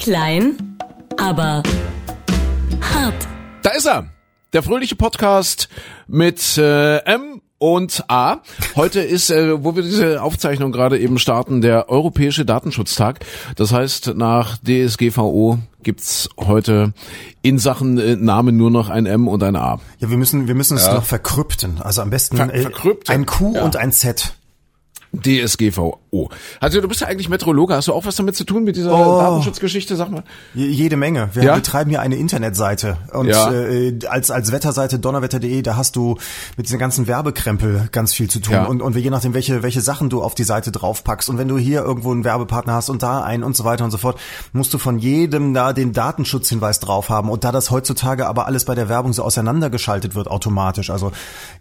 Klein, aber hart. Da ist er, der fröhliche Podcast mit äh, M und A. Heute ist, äh, wo wir diese Aufzeichnung gerade eben starten, der Europäische Datenschutztag. Das heißt, nach DSGVO gibt's heute in Sachen äh, Namen nur noch ein M und ein A. Ja, wir müssen, wir müssen es noch verkrypten. Also am besten Ver- äh, ein Q Ja. und ein Z. DSGVO. Also du bist ja eigentlich Meteorologe. Hast du auch was damit zu tun mit dieser Oh. Datenschutzgeschichte? Sag mal. Je- Jede Menge. Wir Ja? betreiben hier eine Internetseite und Ja. äh, als als Wetterseite donnerwetter.de, da hast du mit diesen ganzen Werbekrempel ganz viel zu tun Ja. und und je nachdem welche welche Sachen du auf die Seite draufpackst und wenn du hier irgendwo einen Werbepartner hast und da einen und so weiter und so fort, musst du von jedem da den Datenschutzhinweis drauf haben und da das heutzutage aber alles bei der Werbung so auseinandergeschaltet wird automatisch, also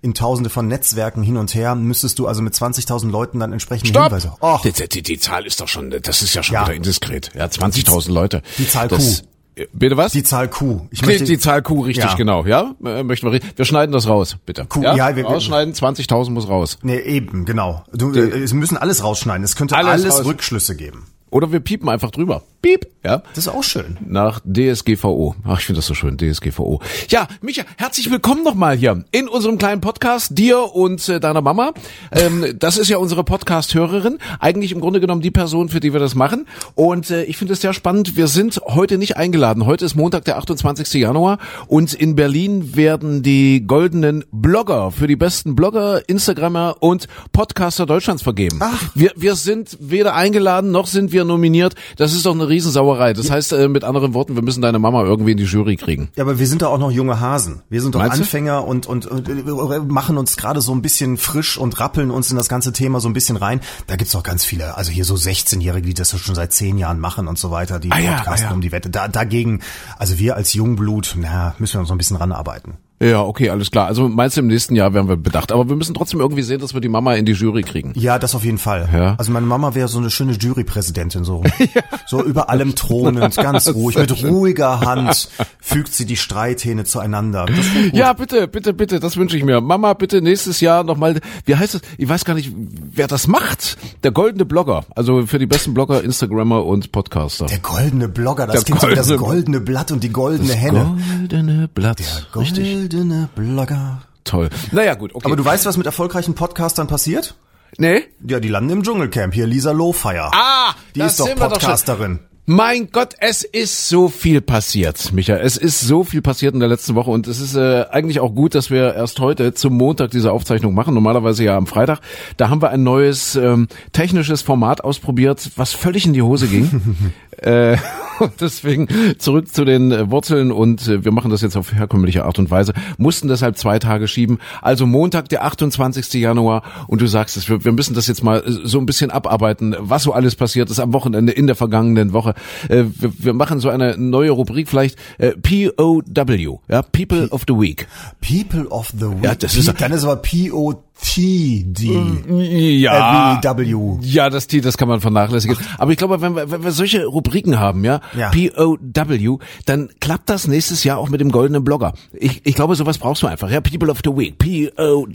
in Tausende von Netzwerken hin und her, müsstest du also mit 20.000 Leuten dann entsprechende Stopp! Hinweise. Oh, Die, die, die Zahl ist doch schon, das ist ja schon Ja. wieder indiskret. Ja, 20.000 Leute. Die Zahl das, Äh, Bitte was? die Zahl Q. Ich Die, die Zahl Q, richtig, Ja. genau. Ja, äh, möchten wir, wir schneiden das raus, bitte. Q, ja, ja, wir- wir- rausschneiden, 20.000 muss raus. Nee, eben, genau. Du, äh, es müssen alles rausschneiden. Es könnte Alles alles. Rückschlüsse geben. Oder wir piepen einfach drüber. Piep, ja. Das ist auch schön. Nach DSGVO. Ach, ich finde das so schön, DSGVO. Ja, Micha, herzlich willkommen nochmal hier in unserem kleinen Podcast, dir und äh, deiner Mama. Ähm, das ist ja unsere Podcast-Hörerin. Eigentlich im Grunde genommen die Person, für die wir das machen. Und äh, ich finde es sehr spannend. Wir sind heute nicht eingeladen. Heute ist Montag, der 28. Januar. Und in Berlin werden die goldenen Blogger für die besten Blogger, Instagrammer und Podcaster Deutschlands vergeben. Ach. Wir, wir sind weder eingeladen, noch sind wir nominiert. Das ist doch eine Riesensauerei. Das heißt, äh, mit anderen Worten, wir müssen deine Mama irgendwie in die Jury kriegen. Ja, aber wir sind da auch noch junge Hasen. Wir sind doch Meinst? Anfänger und, und, und äh, machen uns gerade so ein bisschen frisch und rappeln uns in das ganze Thema so ein bisschen rein. Da gibt's auch ganz viele, also hier so 16-Jährige, die das schon seit zehn Jahren machen und so weiter, die Ah ja, podcasten ah ja. um die Wette. Da, dagegen, also wir als Jungblut, na, müssen wir uns noch ein bisschen ranarbeiten. Ja, okay, alles klar. Also meinst du, im nächsten Jahr werden wir bedacht. Aber wir müssen trotzdem irgendwie sehen, dass wir die Mama in die Jury kriegen. Ja, das auf jeden Fall. Ja. Also meine Mama wäre so eine schöne Jurypräsidentin, so, so über allem thronend, ganz ruhig, mit ruhiger Hand fügt sie die Streithähne zueinander. Das. Ja, bitte, bitte, bitte, das wünsche ich mir. Mama, bitte nächstes Jahr nochmal, wie heißt es? Ich weiß gar nicht, wer das macht. Der goldene Blogger. Also für die besten Blogger, Instagrammer und Podcaster. Der goldene Blogger, das Der klingt so wie das goldene- goldene Blatt und die goldene Henne. Goldene Blatt. Richtig. Goldene Blogger. Toll. Naja, gut, okay. Aber du weißt, was mit erfolgreichen Podcastern passiert? nee? Ja, die landen im Dschungelcamp. Hier Lisa Lowfire. Ah, die ist doch. Podcasterin. Mein Gott, es ist so viel passiert, Micha. Es ist so viel passiert in der letzten Woche und es ist äh, eigentlich auch gut, dass wir erst heute zum Montag diese Aufzeichnung machen. Normalerweise ja am Freitag. Da haben wir ein neues ähm, technisches Format ausprobiert, was völlig in die Hose ging. äh, und deswegen zurück zu den Wurzeln und äh, wir machen das jetzt auf herkömmliche Art und Weise. Mussten deshalb zwei Tage schieben. Also Montag, der 28. Januar und du sagst es, wir, wir müssen das jetzt mal äh, so ein bisschen abarbeiten, was so alles passiert ist am Wochenende in der vergangenen Woche. Äh, wir, wir machen so eine neue Rubrik vielleicht äh, POW, ja, People of the Week. People of the Week. Ja, das ist- Dann ist aber P-O-T-D. Ja. Äh, wie W. Ja, das T, das kann man vernachlässigen. Aber ich glaube, wenn wir, wenn wir solche Rubriken haben, ja, Ja. POW, dann klappt das nächstes Jahr auch mit dem goldenen Blogger. Ich, ich glaube, sowas brauchst du einfach, ja, People of the Week, POW.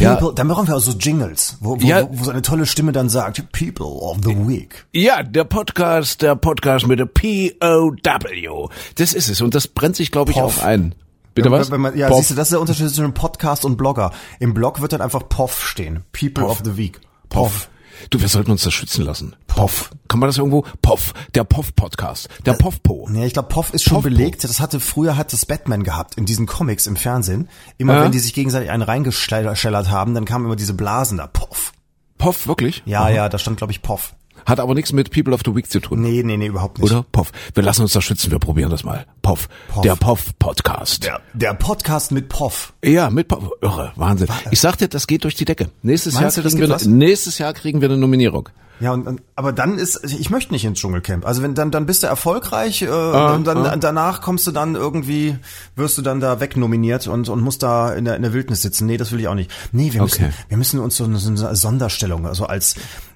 Ja, People, dann brauchen wir auch so Jingles, wo, wo, Ja. wo, so eine tolle Stimme dann sagt, People of the Week. Ja, der Podcast, der Podcast mit der POW. Das ist es. Und das brennt sich, glaube ich, Poff. auch ein. Bitte was? Man, ja, Poff. siehst du, das ist der Unterschied zwischen Podcast und Blogger. Im Blog wird dann einfach POF stehen. People of the Week. Poff. Du, wir sollten uns das schützen lassen. Poff. Kann man das irgendwo? Poff. Der Poff-Podcast. Der Poff-Po. Ja, ich glaube, Poff ist schon Poff, belegt. Das hatte früher hat das Batman gehabt in diesen Comics im Fernsehen. Immer Ja. wenn die sich gegenseitig einen reingeschellert haben, dann kamen immer diese Blasen da. Poff. Poff, wirklich? Ja, ja, da stand glaube ich Poff. Hat aber nichts mit People of the Week zu tun. Nee, nee, nee, überhaupt nicht. Oder? Poff. Wir lassen uns das schützen, wir probieren das mal. Poff. Poff. Der Poff-Podcast. Der, der Podcast mit Poff. Ja, mit Poff. Irre, Wahnsinn. Ich sagte, das geht durch die Decke. Nächstes Jahr, Meinst kriegen wir, was? nächstes Jahr kriegen wir eine Nominierung. Ja, und, und aber dann ist ich möchte nicht ins Dschungelcamp. Also wenn dann dann bist du erfolgreich äh, Ah, und dann danach kommst du dann irgendwie wirst du dann da wegnominiert und und musst da in der in der Wildnis sitzen. Nee, das will ich auch nicht. Nee, wir müssen Okay. wir müssen uns so eine, so eine Sonderstellung, also als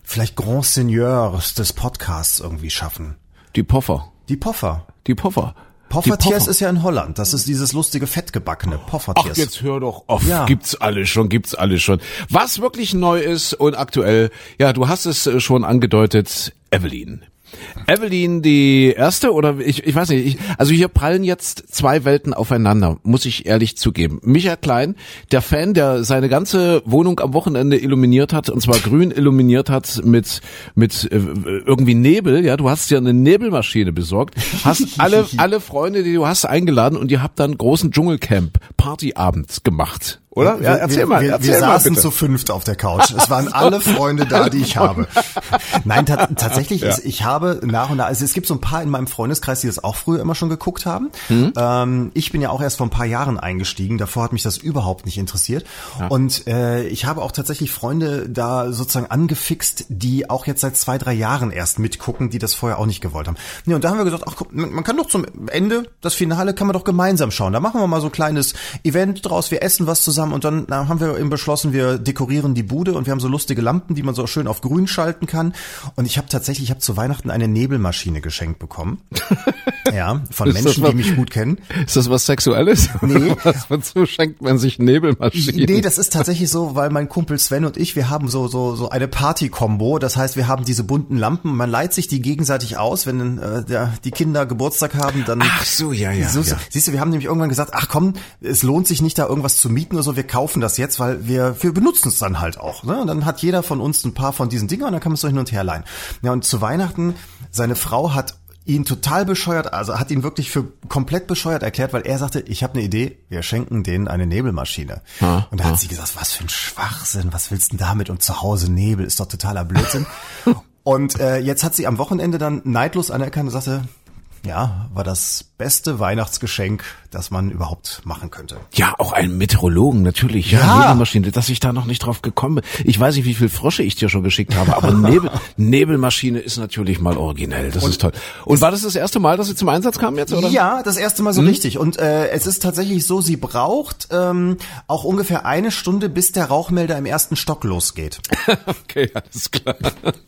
vielleicht Grand Seigneurs des Podcasts irgendwie schaffen. Die Poffer. Die Poffer. Die Poffer. Poffertiers Poffer. ist ja in Holland. Das ist dieses lustige fettgebackene Ach, Poffertiers. jetzt hör doch auf. Ja. Gibt's alles schon, gibt's alles schon. Was wirklich neu ist und aktuell, ja, du hast es äh, schon angedeutet, Evelyn. Evelyn die erste oder ich, ich weiß nicht, ich, also hier prallen jetzt zwei Welten aufeinander, muss ich ehrlich zugeben. Micha Klein, der Fan, der seine ganze Wohnung am Wochenende illuminiert hat und zwar grün illuminiert hat mit mit äh, irgendwie Nebel, ja, du hast dir eine Nebelmaschine besorgt, hast alle alle Freunde, die du hast eingeladen und ihr habt dann großen Dschungelcamp Partyabend gemacht oder? Ja, erzähl wir, mal. Wir, erzähl wir mal saßen bitte. zu fünft auf der Couch. Es waren alle Freunde da, die ich habe. Nein, ta tatsächlich, ja. ist, ich habe nach und nach, also es gibt so ein paar in meinem Freundeskreis, die das auch früher immer schon geguckt haben. Mhm. Ähm, ich bin ja auch erst vor ein paar Jahren eingestiegen. Davor hat mich das überhaupt nicht interessiert. Ja. Und äh, ich habe auch tatsächlich Freunde da sozusagen angefixt, die auch jetzt seit zwei, drei Jahren erst mitgucken, die das vorher auch nicht gewollt haben. Nee, und da haben wir gesagt, ach guck, man kann doch zum Ende, das Finale kann man doch gemeinsam schauen. Da machen wir mal so ein kleines Event draus, wir essen was zusammen und dann haben wir eben beschlossen, wir dekorieren die Bude und wir haben so lustige Lampen, die man so schön auf grün schalten kann. Und ich habe tatsächlich, ich habe zu Weihnachten eine Nebelmaschine geschenkt bekommen. ja, von Menschen, was, die mich gut kennen. Ist das was Sexuelles? Nee. was, wozu schenkt man sich Nebelmaschinen? Nee, das ist tatsächlich so, weil mein Kumpel Sven und ich, wir haben so, so, so eine Party-Kombo. Das heißt, wir haben diese bunten Lampen, man leiht sich die gegenseitig aus, wenn äh, der, die Kinder Geburtstag haben, dann. Ach so, ja, ja, so, ja. Siehst du, wir haben nämlich irgendwann gesagt, ach komm, es lohnt sich nicht da irgendwas zu mieten oder so, wir kaufen das jetzt, weil wir, wir benutzen es dann halt auch. Ne? Und dann hat jeder von uns ein paar von diesen Dingern und dann kann man es so hin und her leihen. Ja, und zu Weihnachten, seine Frau hat ihn total bescheuert, also hat ihn wirklich für komplett bescheuert erklärt, weil er sagte, ich habe eine Idee, wir schenken denen eine Nebelmaschine. Ha, und da ha. hat sie gesagt, was für ein Schwachsinn, was willst du denn damit? Und zu Hause Nebel ist doch totaler Blödsinn. und äh, jetzt hat sie am Wochenende dann neidlos anerkannt und sagte, ja, war das beste Weihnachtsgeschenk, das man überhaupt machen könnte. Ja, auch ein Meteorologen natürlich. Ja, ja. Nebelmaschine, dass ich da noch nicht drauf gekommen bin. Ich weiß nicht, wie viel Frosche ich dir schon geschickt habe, aber Nebel, Nebelmaschine ist natürlich mal originell. Das und, ist toll. Und war das das erste Mal, dass sie zum Einsatz kam jetzt, oder? Ja, das erste Mal so hm? richtig. Und äh, es ist tatsächlich so, sie braucht ähm, auch ungefähr eine Stunde, bis der Rauchmelder im ersten Stock losgeht. okay, alles klar.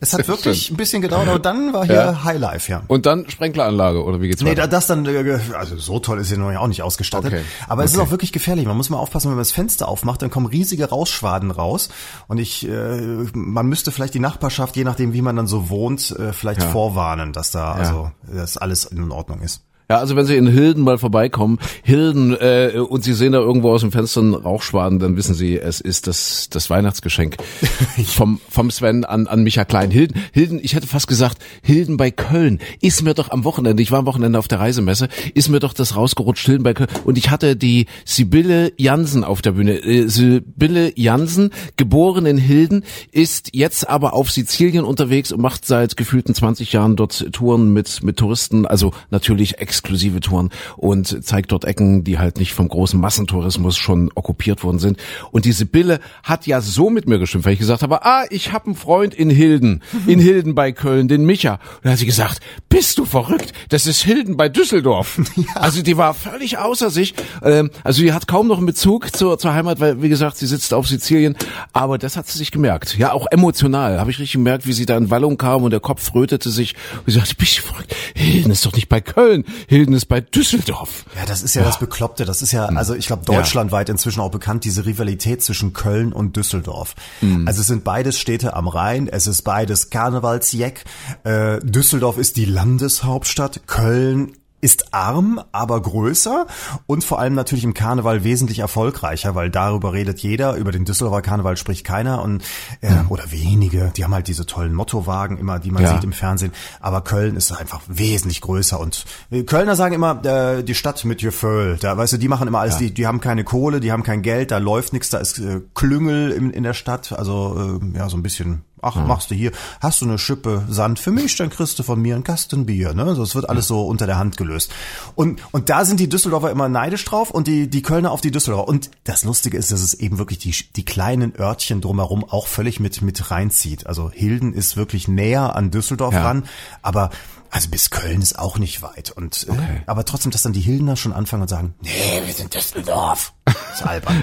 Es hat wirklich stimmt. ein bisschen gedauert, aber dann war hier ja. Highlife, ja. Und dann Sprenkleranlage, oder wie geht's weiter? Nee, das dann, äh, also so toll ist sie noch auch nicht ausgestattet. Okay. Aber es okay. ist auch wirklich gefährlich. Man muss mal aufpassen, wenn man das Fenster aufmacht, dann kommen riesige Rauschschwaden raus. Und ich, äh, man müsste vielleicht die Nachbarschaft, je nachdem wie man dann so wohnt, äh, vielleicht ja. vorwarnen, dass da, ja. also, dass alles in Ordnung ist. Ja, also wenn Sie in Hilden mal vorbeikommen, Hilden, äh, und Sie sehen da irgendwo aus dem Fenster einen Rauchschwaden, dann wissen Sie, es ist das, das Weihnachtsgeschenk vom, vom Sven an, an Micha Klein. Hilden, Hilden, ich hätte fast gesagt, Hilden bei Köln, ist mir doch am Wochenende, ich war am Wochenende auf der Reisemesse, ist mir doch das rausgerutscht, Hilden bei Köln. Und ich hatte die Sibylle Jansen auf der Bühne. Äh, Sibylle Jansen, geboren in Hilden, ist jetzt aber auf Sizilien unterwegs und macht seit gefühlten 20 Jahren dort Touren mit, mit Touristen, also natürlich ex exklusive Touren und zeigt dort Ecken, die halt nicht vom großen Massentourismus schon okkupiert worden sind. Und diese Bille hat ja so mit mir geschimpft, weil ich gesagt habe, ah, ich habe einen Freund in Hilden, in Hilden bei Köln, den Micha. Und dann hat sie gesagt, bist du verrückt? Das ist Hilden bei Düsseldorf. Ja. Also die war völlig außer sich. Ähm, also die hat kaum noch einen Bezug zur, zur Heimat, weil wie gesagt, sie sitzt auf Sizilien. Aber das hat sie sich gemerkt. Ja, auch emotional habe ich richtig gemerkt, wie sie da in Wallung kam und der Kopf rötete sich. Und sie sagte, bist du verrückt? Hilden ist doch nicht bei Köln. Hilden ist bei Düsseldorf. Ja, das ist ja, ja. das Bekloppte. Das ist ja, hm. also ich glaube, deutschlandweit ja. inzwischen auch bekannt, diese Rivalität zwischen Köln und Düsseldorf. Mhm. Also es sind beides Städte am Rhein, es ist beides Karnevalsjeck. Äh, Düsseldorf ist die Landeshauptstadt, Köln ist arm, aber größer und vor allem natürlich im Karneval wesentlich erfolgreicher, weil darüber redet jeder, über den Düsseldorfer Karneval spricht keiner und äh, mhm. oder wenige. Die haben halt diese tollen Mottowagen immer, die man ja. sieht im Fernsehen. Aber Köln ist einfach wesentlich größer und äh, Kölner sagen immer äh, die Stadt mit Gefühl. Da weißt du, die machen immer alles. Ja. Die, die haben keine Kohle, die haben kein Geld, da läuft nichts, da ist äh, Klüngel in, in der Stadt. Also äh, ja so ein bisschen Ach, ja. machst du hier, hast du eine Schippe Sand für mich, dann kriegst du von mir ein Kastenbier. Ne? Also es wird alles so unter der Hand gelöst. Und, und da sind die Düsseldorfer immer neidisch drauf und die, die Kölner auf die Düsseldorfer. Und das Lustige ist, dass es eben wirklich die, die kleinen Örtchen drumherum auch völlig mit, mit reinzieht. Also Hilden ist wirklich näher an Düsseldorf ja. ran, aber also bis Köln ist auch nicht weit. Und äh, okay. äh, aber trotzdem, dass dann die Hildener schon anfangen und sagen, nee, wir sind Düsseldorf. Das ist albern.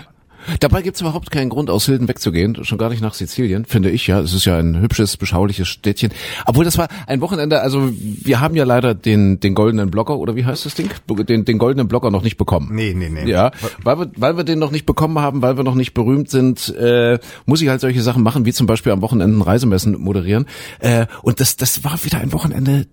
Dabei gibt's überhaupt keinen Grund, aus Hilden wegzugehen, schon gar nicht nach Sizilien, finde ich, ja. Es ist ja ein hübsches, beschauliches Städtchen. Obwohl, das war ein Wochenende, also wir haben ja leider den, den goldenen Blocker, oder wie heißt das Ding? Den, den goldenen Blocker noch nicht bekommen. Nee, nee, nee. Ja, weil wir, weil wir den noch nicht bekommen haben, weil wir noch nicht berühmt sind, äh, muss ich halt solche Sachen machen, wie zum Beispiel am Wochenende Reisemessen moderieren. Äh, und das, das war wieder ein Wochenende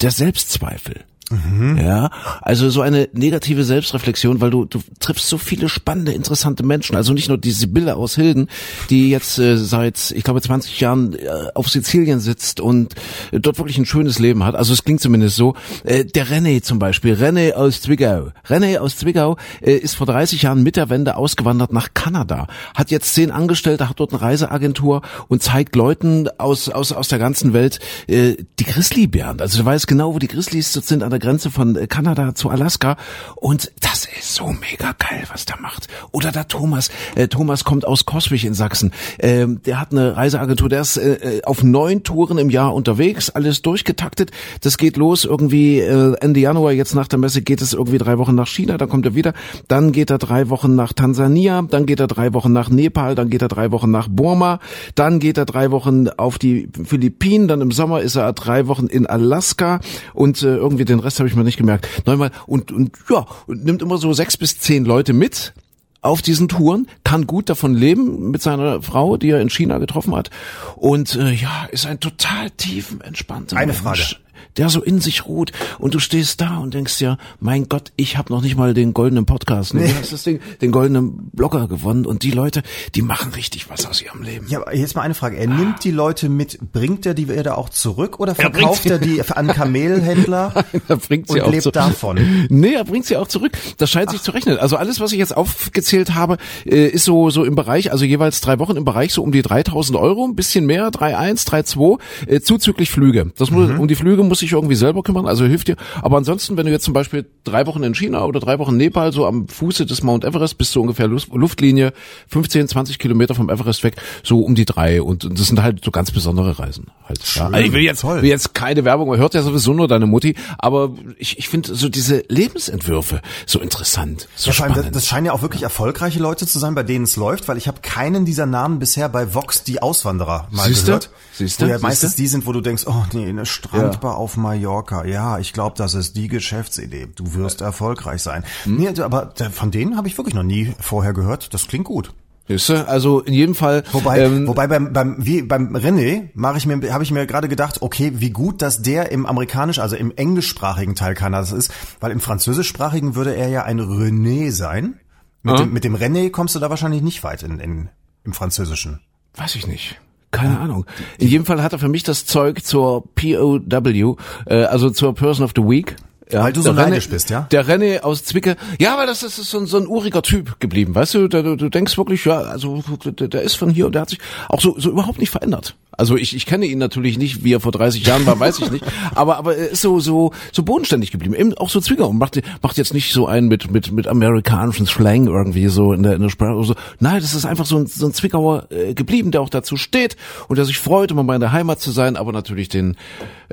der Selbstzweifel. Mhm. Ja, also so eine negative Selbstreflexion, weil du du triffst so viele spannende, interessante Menschen. Also nicht nur die Sibylle aus Hilden, die jetzt äh, seit ich glaube 20 Jahren äh, auf Sizilien sitzt und äh, dort wirklich ein schönes Leben hat. Also es klingt zumindest so. Äh, der René zum Beispiel, René aus Zwickau. René aus Zwickau äh, ist vor 30 Jahren mit der Wende ausgewandert nach Kanada, hat jetzt zehn Angestellte, hat dort eine Reiseagentur und zeigt Leuten aus aus aus der ganzen Welt äh, die Grizzlybären. Also du weißt genau, wo die Grizzlies sind an der der Grenze von äh, Kanada zu Alaska. Und das ist so mega geil, was der macht. Oder der Thomas, äh, Thomas kommt aus Coswig in Sachsen, ähm, der hat eine Reiseagentur, der ist äh, äh, auf neun Touren im Jahr unterwegs, alles durchgetaktet. Das geht los irgendwie äh, Ende Januar, jetzt nach der Messe geht es irgendwie drei Wochen nach China, dann kommt er wieder, dann geht er drei Wochen nach Tansania, dann geht er drei Wochen nach Nepal, dann geht er drei Wochen nach Burma, dann geht er drei Wochen auf die Philippinen, dann im Sommer ist er drei Wochen in Alaska. Und äh, irgendwie den Rest habe ich mir nicht gemerkt. Neunmal und, und ja, und nimmt immer so sechs bis zehn Leute mit auf diesen Touren, kann gut davon leben mit seiner Frau, die er in China getroffen hat. Und äh, ja, ist ein total tiefen, entspannter Eine Mensch. Frage der so in sich ruht und du stehst da und denkst dir, mein Gott, ich habe noch nicht mal den goldenen Podcast, ne? Nee. Du hast das Ding, den goldenen Blogger gewonnen und die Leute, die machen richtig was aus ihrem Leben. Ja, aber jetzt mal eine Frage. Er nimmt die Leute mit, bringt er die wieder auch zurück oder Er verkauft sie- er die an Kamelhändler er bringt sie und auch lebt zu- davon? Nee, er bringt sie auch zurück. Das scheint sich zu rechnen. Also alles, was ich jetzt aufgezählt habe, äh, ist so so im Bereich, also jeweils drei Wochen im Bereich so um die 3000 Euro, ein bisschen mehr, 3,1, 3,2, äh, zuzüglich Flüge. Das muss, Mhm. Um die Flüge muss ich irgendwie selber kümmern, also hilft dir. Aber ansonsten, wenn du jetzt zum Beispiel drei Wochen in China oder drei Wochen in Nepal, so am Fuße des Mount Everest, bist du ungefähr Luft, Luftlinie 15, 20 Kilometer vom Everest weg, so um die drei. Und, das sind halt so ganz besondere Reisen. Halt. Ja, also ich will jetzt, will jetzt keine Werbung, man hört ja sowieso nur deine Mutti, aber ich, ich finde so diese Lebensentwürfe so interessant, so das, spannend. das scheinen ja auch wirklich erfolgreiche Leute zu sein, bei denen es läuft, weil ich habe keinen dieser Namen bisher bei Vox die Auswanderer mal Siehste? gehört. Siehste? Wo ja Siehste? meistens die sind, wo du denkst, oh nee, eine Strandbar auf Mallorca. Ja, ich glaube, das ist die Geschäftsidee. Du wirst erfolgreich sein. Hm? Nee, aber von denen habe ich wirklich noch nie vorher gehört. Das klingt gut. Siehste? Also in jedem Fall. Wobei, ähm, wobei beim, beim, wie, beim René mache ich mir, habe ich mir gerade gedacht, okay, wie gut, dass der im amerikanisch, also im englischsprachigen Teil Kanadas ist, weil im französischsprachigen würde er ja ein René sein. Mit, Ah. dem, mit dem René kommst du da wahrscheinlich nicht weit in, in, im Französischen. Weiß ich nicht. Keine Ahnung. In jedem Fall hat er für mich das Zeug zur POW, äh, also zur Person of the Week. Ja, Weil du so der René- neidisch bist, ja? Der René aus Zwicke. Ja, weil das, ist so ein, so ein uriger Typ geblieben, weißt du? Du, du, denkst wirklich, ja, also der, der ist von hier und der hat sich auch so, so überhaupt nicht verändert. Also ich, ich kenne ihn natürlich nicht, wie er vor 30 Jahren war, weiß ich nicht. Aber, aber er ist so, so, so bodenständig geblieben. Eben auch so Zwicker und macht, macht jetzt nicht so einen mit, mit, mit amerikanischen Slang irgendwie so in der, in der Sprache oder so. Nein, das ist einfach so ein, so ein Zwickauer äh, geblieben, der auch dazu steht und der sich freut, immer mal in der Heimat zu sein, aber natürlich den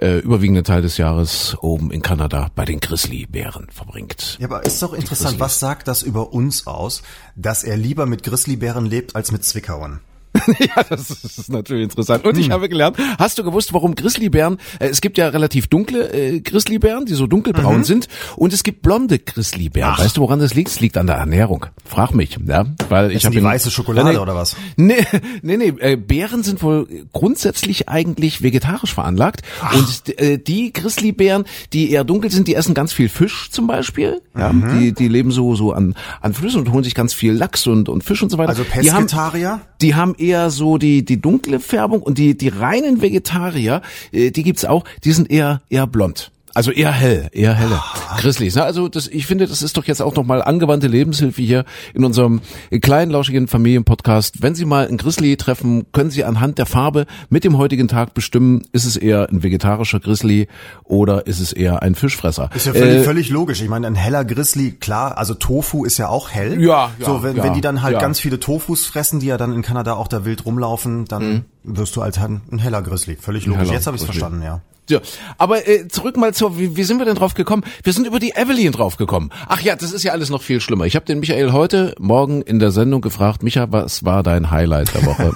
äh, überwiegenden Teil des Jahres oben in Kanada bei den Grizzlybären verbringt. Ja, aber ist doch interessant, was sagt das über uns aus, dass er lieber mit Grizzlybären lebt als mit Zwickauern? Ja, das ist natürlich interessant. Und ich habe gelernt, hast du gewusst, warum Grizzlybären, äh, es gibt ja relativ dunkle äh, Grizzlybären, die so dunkelbraun sind, und es gibt blonde Grizzlybären. Ach. Weißt du, woran das liegt? Es liegt an der Ernährung. Frag mich, ja, weil ich Essen habe die weiße Schokolade oder was? Nee, nee, nee, äh, Bären sind wohl grundsätzlich eigentlich vegetarisch veranlagt und äh, die Grizzlybären, die eher dunkel sind, die essen ganz viel Fisch zum Beispiel, ja, Mhm. die die leben so so an an Flüssen und holen sich ganz viel Lachs und und Fisch und so weiter. Also Die haben- Pesketarier? die haben eher so die die dunkle Färbung und die die reinen Vegetarier, äh, die gibt's auch, die sind eher eher blond. Also eher hell, eher helle. Grizzlies. Ne? Also das, ich finde, das ist doch jetzt auch nochmal angewandte Lebenshilfe hier in unserem kleinen, lauschigen Familienpodcast. Wenn Sie mal einen Grizzly treffen, können Sie anhand der Farbe mit dem heutigen Tag bestimmen, ist es eher ein vegetarischer Grizzly oder ist es eher ein Fischfresser. Ist ja völlig, Äh, völlig logisch. Ich meine, ein heller Grizzly, klar, also Tofu ist ja auch hell. Ja, ja, So, wenn, ja, wenn die dann halt ja. ganz viele Tofus fressen, die ja dann in Kanada auch da wild rumlaufen, dann wirst du halt ein, ein heller Grizzly. Völlig logisch. Mhm. heller Jetzt habe ich verstanden, ja. Ja, aber äh, zurück mal zur, wie, wie sind wir denn drauf gekommen? Wir sind über die Evelyn drauf gekommen. Ach ja, das ist ja alles noch viel schlimmer. Ich habe den Michael heute Morgen in der Sendung gefragt, Micha, was war dein Highlight der Woche?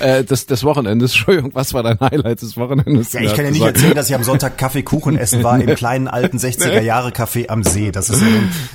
äh, des, des Wochenendes, Entschuldigung, was war dein Highlight des Wochenendes? Ja, ich kann ja nicht erzählen, dass ich am Sonntag Kaffee Kuchen essen war im kleinen alten 60er Jahre Café am See. Das ist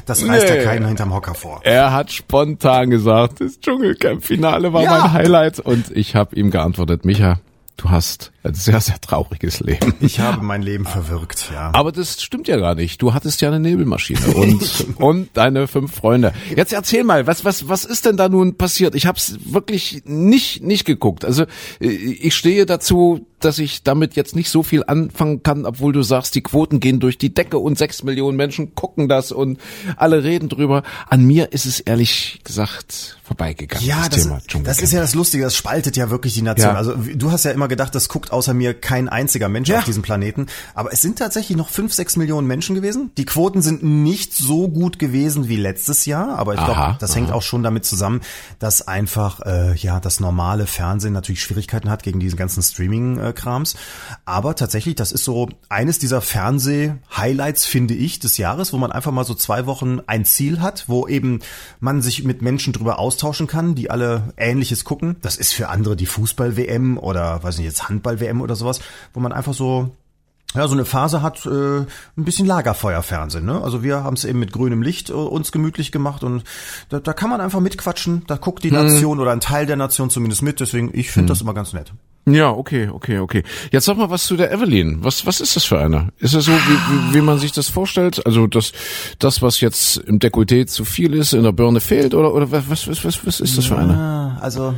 das reißt nee. ja keinen hinterm Hocker vor. Er hat spontan gesagt, das Dschungelcamp-Finale war ja. mein Highlight und ich habe ihm geantwortet, Micha, du hast ein sehr, sehr trauriges Leben. Ich habe mein Leben verwirkt, ja. Aber das stimmt ja gar nicht. Du hattest ja eine Nebelmaschine und, und deine fünf Freunde. Jetzt erzähl mal, was, was, was ist denn da nun passiert? Ich habe es wirklich nicht, nicht geguckt. Also ich stehe dazu, dass ich damit jetzt nicht so viel anfangen kann, obwohl du sagst, die Quoten gehen durch die Decke und sechs Millionen Menschen gucken das und alle reden drüber. An mir ist es ehrlich gesagt vorbeigegangen. Ja, das, das, das ist ja das Lustige, das spaltet ja wirklich die Nation. Ja. Also du hast ja immer gedacht, das guckt außer mir kein einziger Mensch ja. auf diesem Planeten. Aber es sind tatsächlich noch fünf, sechs Millionen Menschen gewesen. Die Quoten sind nicht so gut gewesen wie letztes Jahr, aber ich glaube, das aha. hängt auch schon damit zusammen, dass einfach äh, ja das normale Fernsehen natürlich Schwierigkeiten hat gegen diesen ganzen Streaming-Krams. Aber tatsächlich, das ist so eines dieser Fernseh-Highlights, finde ich, des Jahres, wo man einfach mal so zwei Wochen ein Ziel hat, wo eben man sich mit Menschen drüber austauschen kann, die alle Ähnliches gucken. Das ist für andere die Fußball-WM oder weiß nicht jetzt Handball Handball-WM oder sowas, wo man einfach so ja, so eine Phase hat, äh, ein bisschen Lagerfeuerfernsehen. Ne? Also wir haben es eben mit grünem Licht äh, uns gemütlich gemacht und da, da kann man einfach mitquatschen. Da guckt die hm. Nation oder ein Teil der Nation zumindest mit. Deswegen, ich finde hm. das immer ganz nett. Ja, okay, okay, okay. Jetzt sag mal was zu der Evelyn. Was, was ist das für eine? Ist es so, wie, wie, wie man sich das vorstellt? Also das, das, was jetzt im Dekolleté zu viel ist, in der Birne fehlt oder, oder was, was, was, was ist das für eine? Ja, also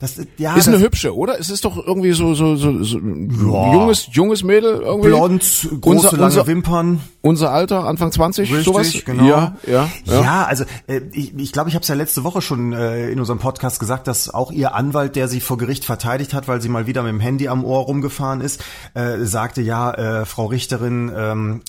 das, ja, ist eine hübsche, oder? Es ist doch irgendwie so so so, so ja. junges junges Mädel irgendwie. Blond, große unser, lange unser, Wimpern. Unser Alter, Anfang 20, Richtig, sowas. Genau. Ja, ja. Ja, ja also äh, ich glaube, ich, glaub, ich habe es ja letzte Woche schon äh, in unserem Podcast gesagt, dass auch ihr Anwalt, der sie vor Gericht verteidigt hat, weil sie mal wieder mit dem Handy am Ohr rumgefahren ist, äh, sagte ja, äh, Frau Richterin, ähm,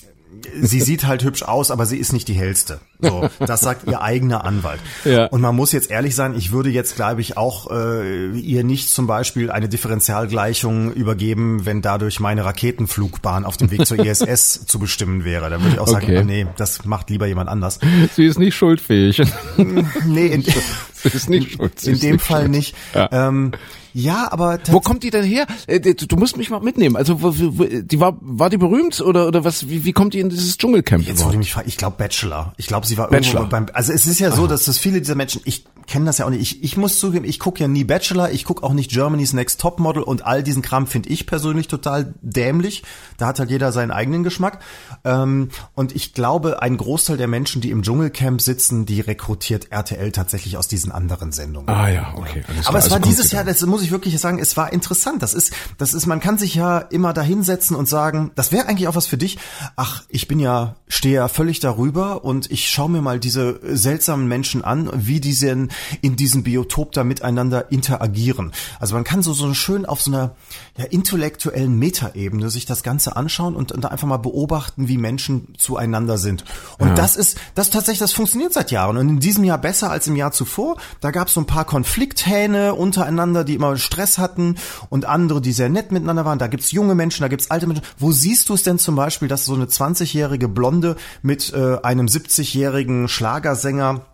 sie sieht halt hübsch aus, aber sie ist nicht die hellste. So, das sagt ihr eigener Anwalt. Ja. Und man muss jetzt ehrlich sein, ich würde jetzt, glaube ich, auch äh, ihr nicht zum Beispiel eine Differentialgleichung übergeben, wenn dadurch meine Raketenflugbahn auf dem Weg zur ISS zu bestimmen wäre. Dann würde ich auch sagen, okay. nee, das macht lieber jemand anders. Sie ist nicht schuldfähig. nee, in, sie ist nicht schuld. in dem Fall schuld. nicht. Ja. Ähm, ja, aber wo kommt die denn her? Äh, du musst mich mal mitnehmen. Also wo, wo, die war war die berühmt oder oder was? Wie, wie kommt die in dieses Dschungelcamp? Jetzt wollte ich mich fragen. Ich glaube Bachelor. Ich glaube, sie war Bachelor. irgendwo beim. Also es ist ja so, Aha. dass das viele dieser Menschen. Ich kenne das ja auch nicht. Ich, ich muss zugeben, ich gucke ja nie Bachelor. Ich gucke auch nicht Germany's Next Top Model und all diesen Kram finde ich persönlich total dämlich. Da hat halt jeder seinen eigenen Geschmack. Ähm, und ich glaube, ein Großteil der Menschen, die im Dschungelcamp sitzen, die rekrutiert RTL tatsächlich aus diesen anderen Sendungen. Ah ja, okay. Aber es also war dieses Jahr, das muss ich wirklich sagen, es war interessant. Das ist, das ist, man kann sich ja immer da hinsetzen und sagen, das wäre eigentlich auch was für dich. Ach, ich bin ja, stehe ja völlig darüber und ich schaue mir mal diese seltsamen Menschen an, wie die denn in diesem Biotop da miteinander interagieren. Also man kann so, so schön auf so einer ja, intellektuellen Metaebene sich das Ganze anschauen und, und einfach mal beobachten, wie Menschen zueinander sind. Und ja. das ist, das tatsächlich, das funktioniert seit Jahren. Und in diesem Jahr besser als im Jahr zuvor. Da gab es so ein paar Konflikthähne untereinander, die immer Stress hatten und andere, die sehr nett miteinander waren. Da gibt's junge Menschen, da gibt's alte Menschen. Wo siehst du es denn zum Beispiel, dass so eine 20-jährige Blonde mit äh, einem 70-jährigen Schlagersänger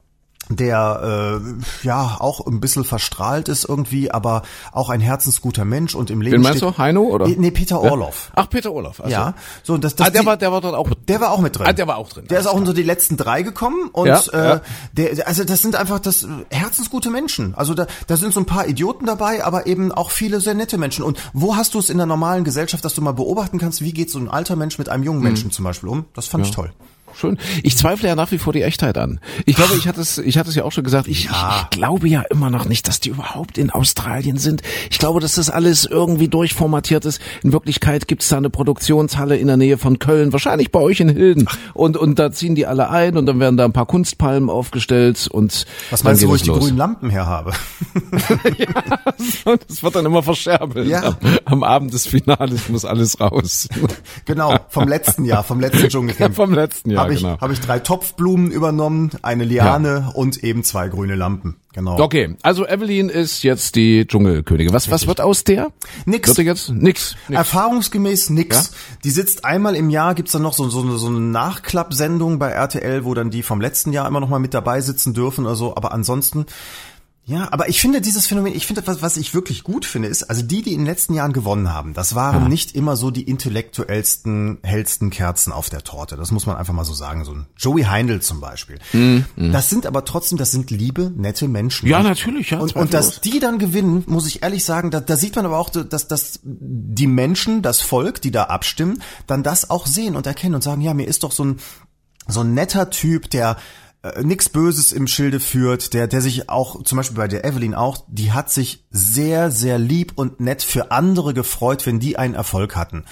der äh, ja auch ein bisschen verstrahlt ist irgendwie, aber auch ein herzensguter Mensch und im Leben. Wen meinst steht, du? Heino oder? Nee, Peter Orloff. Ach, Peter Orloff. Also. Ja. So, das, das ah, der die, war, der war dort auch. Der war auch mit drin. Ah, der war auch drin. Der ist auch unter die letzten drei gekommen und ja, äh, ja. der, also das sind einfach das herzensgute Menschen. Also da, da sind so ein paar Idioten dabei, aber eben auch viele sehr nette Menschen. Und wo hast du es in der normalen Gesellschaft, dass du mal beobachten kannst, wie geht so ein alter Mensch mit einem jungen hm. Menschen hm. zum Beispiel um? Das fand ja. ich toll schön. Ich zweifle ja nach wie vor die Echtheit an. Ich glaube, ich hatte es, ich hatte es ja auch schon gesagt. Ich, ja. ich, glaube ja immer noch nicht, dass die überhaupt in Australien sind. Ich glaube, dass das alles irgendwie durchformatiert ist. In Wirklichkeit gibt es da eine Produktionshalle in der Nähe von Köln, wahrscheinlich bei euch in Hilden. Und und da ziehen die alle ein und dann werden da ein paar Kunstpalmen aufgestellt und was meinst du, wo ich die grünen Lampen her habe? ja, das wird dann immer verscherbelt. Ja. Am, am Abend des Finales muss alles raus. Genau, vom letzten Jahr, vom letzten Dschungelcamp. Ja, vom letzten Jahr habe ich, genau. hab ich drei Topfblumen übernommen, eine Liane und eben zwei grüne Lampen. Genau. Okay, also Evelyn ist jetzt die Dschungelkönigin. Was, was wird aus der? Nix. Wird jetzt nix. nix. Erfahrungsgemäß nix. Ja? Die sitzt einmal im Jahr, gibt's dann noch so, so, eine, so eine Nachklappsendung bei RTL, wo dann die vom letzten Jahr immer noch mal mit dabei sitzen dürfen oder so. Aber ansonsten, ja, aber ich finde dieses Phänomen, ich finde, was, was ich wirklich gut finde, ist, also die, die in den letzten Jahren gewonnen haben, das waren nicht immer so die intellektuellsten, hellsten Kerzen auf der Torte. Das muss man einfach mal so sagen. So ein Joey Heindl zum Beispiel. Das sind aber trotzdem, das sind liebe, nette Menschen. Mhm, Ja, natürlich, ja, Und, und dass die dann gewinnen, muss ich ehrlich sagen, da, da sieht man aber auch, dass, dass die Menschen, das Volk, die da abstimmen, dann das auch sehen und erkennen und sagen, ja, mir ist doch so ein, so ein netter Typ, der äh, nichts Böses im Schilde führt, der, der sich auch, zum Beispiel bei der Evelyn auch, die hat sich sehr, sehr lieb und nett für andere gefreut, wenn die einen Erfolg hatten.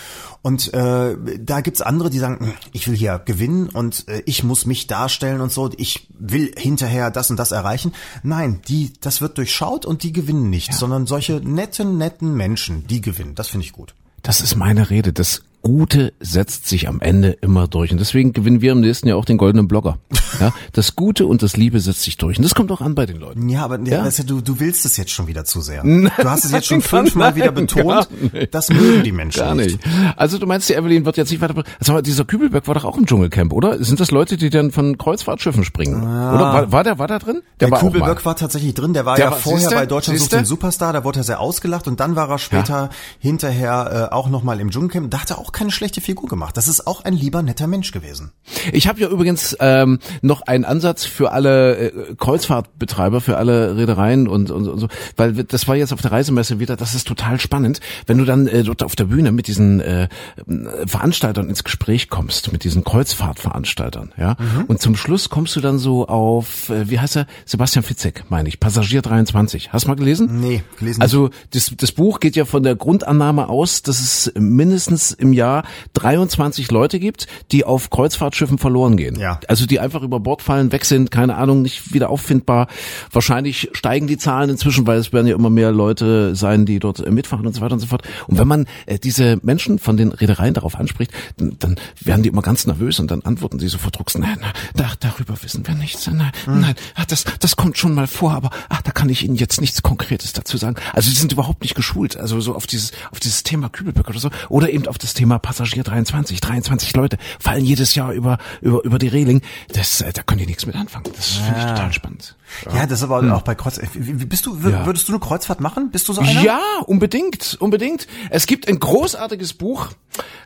Und äh, da gibt's andere, die sagen, "Hm, ich will hier gewinnen und äh, ich muss mich darstellen und so, ich will hinterher das und das erreichen. Nein, die, das wird durchschaut und die gewinnen nicht, sondern solche netten, netten Menschen, die gewinnen. Das finde ich gut. Das ist meine Rede. Das Gute setzt sich am Ende immer durch. Und deswegen gewinnen wir im nächsten Jahr auch den goldenen Blogger. Ja, das Gute und das Liebe setzt sich durch. Und das kommt auch an bei den Leuten. Ja, aber Ja. Weißt du, du, du willst es jetzt schon wieder zu sehr. Du hast es jetzt schon fünfmal Nein, wieder betont. Das mögen die Menschen Gar nicht. nicht. Also du meinst, die Evelyn wird jetzt nicht weiter. Sag mal, dieser Kübelberg war doch auch im Dschungelcamp, oder? Sind das Leute, die dann von Kreuzfahrtschiffen springen? Oder war, war der war da drin? Der war auch Kubelböck mal. war tatsächlich drin, der war Der ja war- vorher bei Deutschland sucht den Superstar, da wurde er sehr ausgelacht und dann war er später hinterher äh, auch nochmal im Dschungelcamp. Da hat er auch keine schlechte Figur gemacht. Das ist auch ein lieber, netter Mensch gewesen. Ich habe ja übrigens ähm, noch einen Ansatz für alle äh, Kreuzfahrtbetreiber, für alle Reedereien und, und, und so, weil das war jetzt auf der Reisemesse wieder, das ist total spannend, wenn du dann äh, dort auf der Bühne mit diesen äh, Veranstaltern ins Gespräch kommst, mit diesen Kreuzfahrtveranstaltern, ja, und zum Schluss kommst du dann so auf, äh, wie heißt er, Sebastian Fitzek, meine ich, Passagier 23. Hast du mal gelesen? Nee, gelesen Also das, das Buch geht ja von der Grundannahme aus, dass es mindestens im Jahr 23 Leute gibt, die auf Kreuzfahrtschiffen verloren gehen. Ja. Also die einfach über Bord fallen, weg sind, keine Ahnung, nicht wieder auffindbar. Wahrscheinlich steigen die Zahlen inzwischen, weil es werden ja immer mehr Leute sein, die dort äh, mitfahren und so weiter und so fort. Und wenn man äh, diese Menschen von den Reedereien darauf anspricht, dann, dann werden die immer ganz nervös und dann antworten sie so verdruckst, nein, nein, da, darüber wissen wir nichts, nein, nein, ach, das, das kommt schon mal vor, aber ach, da kann ich Ihnen jetzt nichts Konkretes dazu sagen. Also die sind überhaupt nicht geschult, also so auf dieses, auf dieses Thema Kübelböck oder so, oder eben auf das Thema Passagier 23, 23 Leute fallen jedes Jahr über, über, über die Reling. Das, äh, da können die nichts mit anfangen. Das finde ich total spannend. Ja, das ist aber auch bei Kreuz. Wie bist du, Hm. Ja. würdest du eine Kreuzfahrt machen? Bist du so einer? Ja, unbedingt, unbedingt. Es gibt ein großartiges Buch.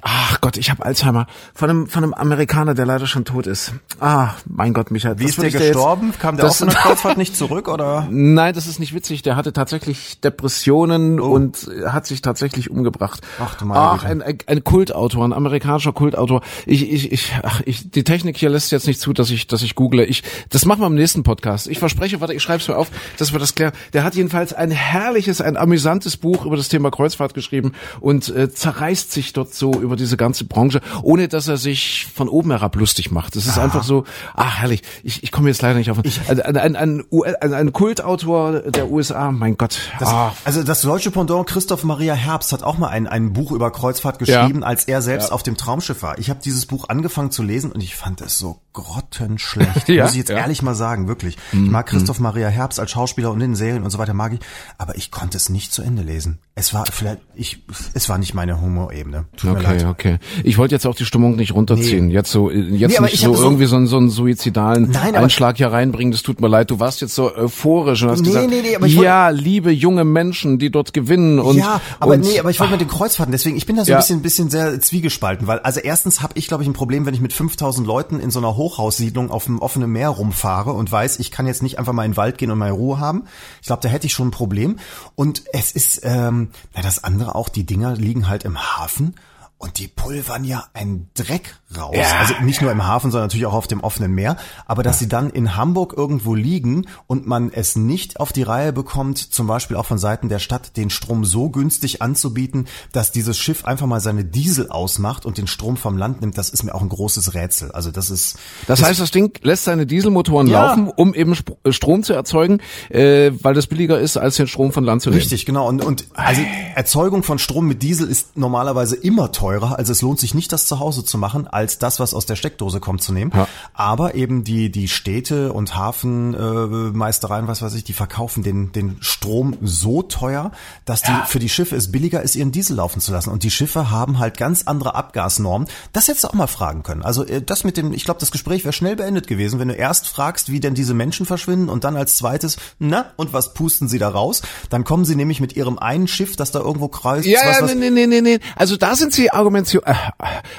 Ach Gott, ich habe Alzheimer von einem von einem Amerikaner, der leider schon tot ist. Ah, mein Gott, Michael. Wie ist der gestorben? Jetzt, Kam der auch von der Kreuzfahrt nicht zurück oder? Nein, das ist nicht witzig. Der hatte tatsächlich Depressionen und hat sich tatsächlich umgebracht. Oh. Ach, du meine Ach, ein, ein, ein Kultautor, ein amerikanischer Kultautor. Ich, ich, ich, ach, ich, die Technik hier lässt jetzt nicht zu, dass ich, dass ich google. Ich, das machen wir im nächsten Podcast. Ich verspreche, warte, ich schreibe es mir auf, dass wir das klären. Der hat jedenfalls ein herrliches, ein amüsantes Buch über das Thema Kreuzfahrt geschrieben und äh, zerreißt sich dort so über diese ganze Branche, ohne dass er sich von oben herab lustig macht. Es ist einfach so, ach herrlich. Ich, ich komme jetzt leider nicht auf. ein, ein, ein, ein, ein, Kultautor der USA, mein Gott. Das, ah, also das deutsche Pendant Christoph Maria Herbst hat auch mal ein, ein Buch über Kreuzfahrt geschrieben, Ja. als er selbst auf dem Traumschiff war. Ich habe dieses Buch angefangen zu lesen und ich fand es so grottenschlecht. Ja, muss ich jetzt ja. Mhm, ehrlich mal sagen, wirklich. Ich mag Christoph Maria Herbst als Schauspieler und in den Serien und so weiter mag ich, aber ich konnte es nicht zu Ende lesen. Es war vielleicht, ich, es war nicht meine Humorebene. Tut mir Okay, leid. okay. Ich wollte jetzt auch die Stimmung nicht runterziehen. Nee. Jetzt so, äh, jetzt Nee, nicht ich so irgendwie so einen, so einen suizidalen Nein, Einschlag hier reinbringen. Das tut mir leid. Du warst jetzt so euphorisch und hast Nee, gesagt, nee, nee, aber ich ja, liebe junge Menschen, die dort gewinnen und ja, aber und, nee, aber ich wollte mit den Kreuzfahrten, deswegen, ich bin da so Ja. ein bisschen, bisschen sehr zwiegespalten, weil, also erstens habe ich, glaube ich, ein Problem, wenn ich mit 5000 Leuten in so einer Hochhaussiedlung auf dem offenen Meer rumfahre und weiß, ich kann jetzt nicht einfach mal in den Wald gehen und meine Ruhe haben. Ich glaube, da hätte ich schon ein Problem. Und es ist, ähm, na, das andere auch, die Dinger liegen halt im Hafen. Und die pulvern ja einen Dreck raus. Ja. Also nicht nur im Hafen, sondern natürlich auch auf dem offenen Meer. Aber dass sie dann in Hamburg irgendwo liegen und man es nicht auf die Reihe bekommt, zum Beispiel auch von Seiten der Stadt, den Strom so günstig anzubieten, dass dieses Schiff einfach mal seine Diesel ausmacht und den Strom vom Land nimmt, das ist mir auch ein großes Rätsel. Also das ist. Das heißt, das Ding lässt seine Dieselmotoren Ja. laufen, um eben Sp- äh, Strom zu erzeugen, äh, weil das billiger ist, als den Strom von Land zu nehmen. Richtig, genau. Und, und also Erzeugung von Strom mit Diesel ist normalerweise immer teurer. Also es lohnt sich nicht, das zu Hause zu machen, als das, was aus der Steckdose kommt, zu nehmen. Ja. Aber eben die, die Städte und Hafenmeistereien, äh, was weiß ich, die verkaufen den, den Strom so teuer, dass die, ja. für die Schiffe es billiger ist, ihren Diesel laufen zu lassen. Und die Schiffe haben halt ganz andere Abgasnormen. Das hättest du auch mal fragen können. Also äh, das mit dem, ich glaube, das Gespräch wäre schnell beendet gewesen, wenn du erst fragst, wie denn diese Menschen verschwinden und dann als zweites, na, und was pusten sie da raus? Dann kommen sie nämlich mit ihrem einen Schiff, das da irgendwo kreist. Ja, was, was, nee, nee, nee, nee. Also da sind sie Argumentio äh,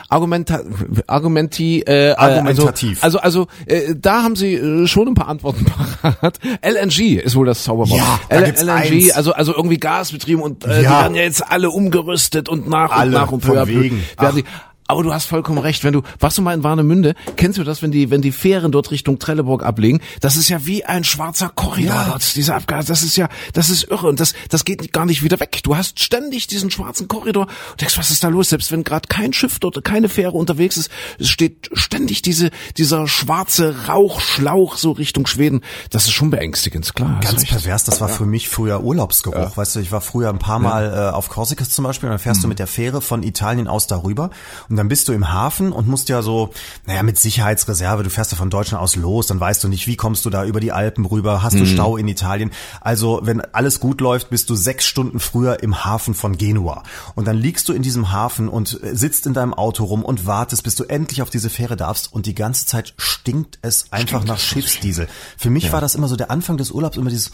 Argumenta Argumenti, äh, also argumentativ. Also, also, also äh, da haben sie äh, schon ein paar Antworten parat. LNG ist wohl das Zauberwort. Ja, da L LNG, eins. also also irgendwie Gasbetrieben und äh, ja. die werden ja jetzt alle umgerüstet und nach alle, und nach und von wegen. werden die aber du hast vollkommen recht, wenn du, warst du mal in Warnemünde, kennst du das, wenn die, wenn die Fähren dort Richtung Trelleborg ablegen, das ist ja wie ein schwarzer Korridor ja. dort, dieser Abgas, das ist ja, das ist irre und das, das geht gar nicht wieder weg. Du hast ständig diesen schwarzen Korridor und denkst, was ist da los? Selbst wenn gerade kein Schiff dort, keine Fähre unterwegs ist, es steht ständig diese, dieser schwarze Rauchschlauch so Richtung Schweden. Das ist schon beängstigend, klar. Ganz pervers, das war ja. für mich früher Urlaubsgeruch, ja. weißt du, ich war früher ein paar Mal äh, auf Korsika zum Beispiel und dann fährst mhm. du mit der Fähre von Italien aus darüber und dann bist du im Hafen und musst ja so, naja, mit Sicherheitsreserve, du fährst ja von Deutschland aus los, dann weißt du nicht, wie kommst du da über die Alpen rüber, hast du mhm. Stau in Italien. Also, wenn alles gut läuft, bist du sechs Stunden früher im Hafen von Genua. Und dann liegst du in diesem Hafen und sitzt in deinem Auto rum und wartest, bis du endlich auf diese Fähre darfst und die ganze Zeit stinkt es einfach stinkt nach Schiffsdiesel. Für mich ja. war das immer so der Anfang des Urlaubs, immer dieses,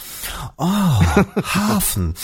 oh, Hafen.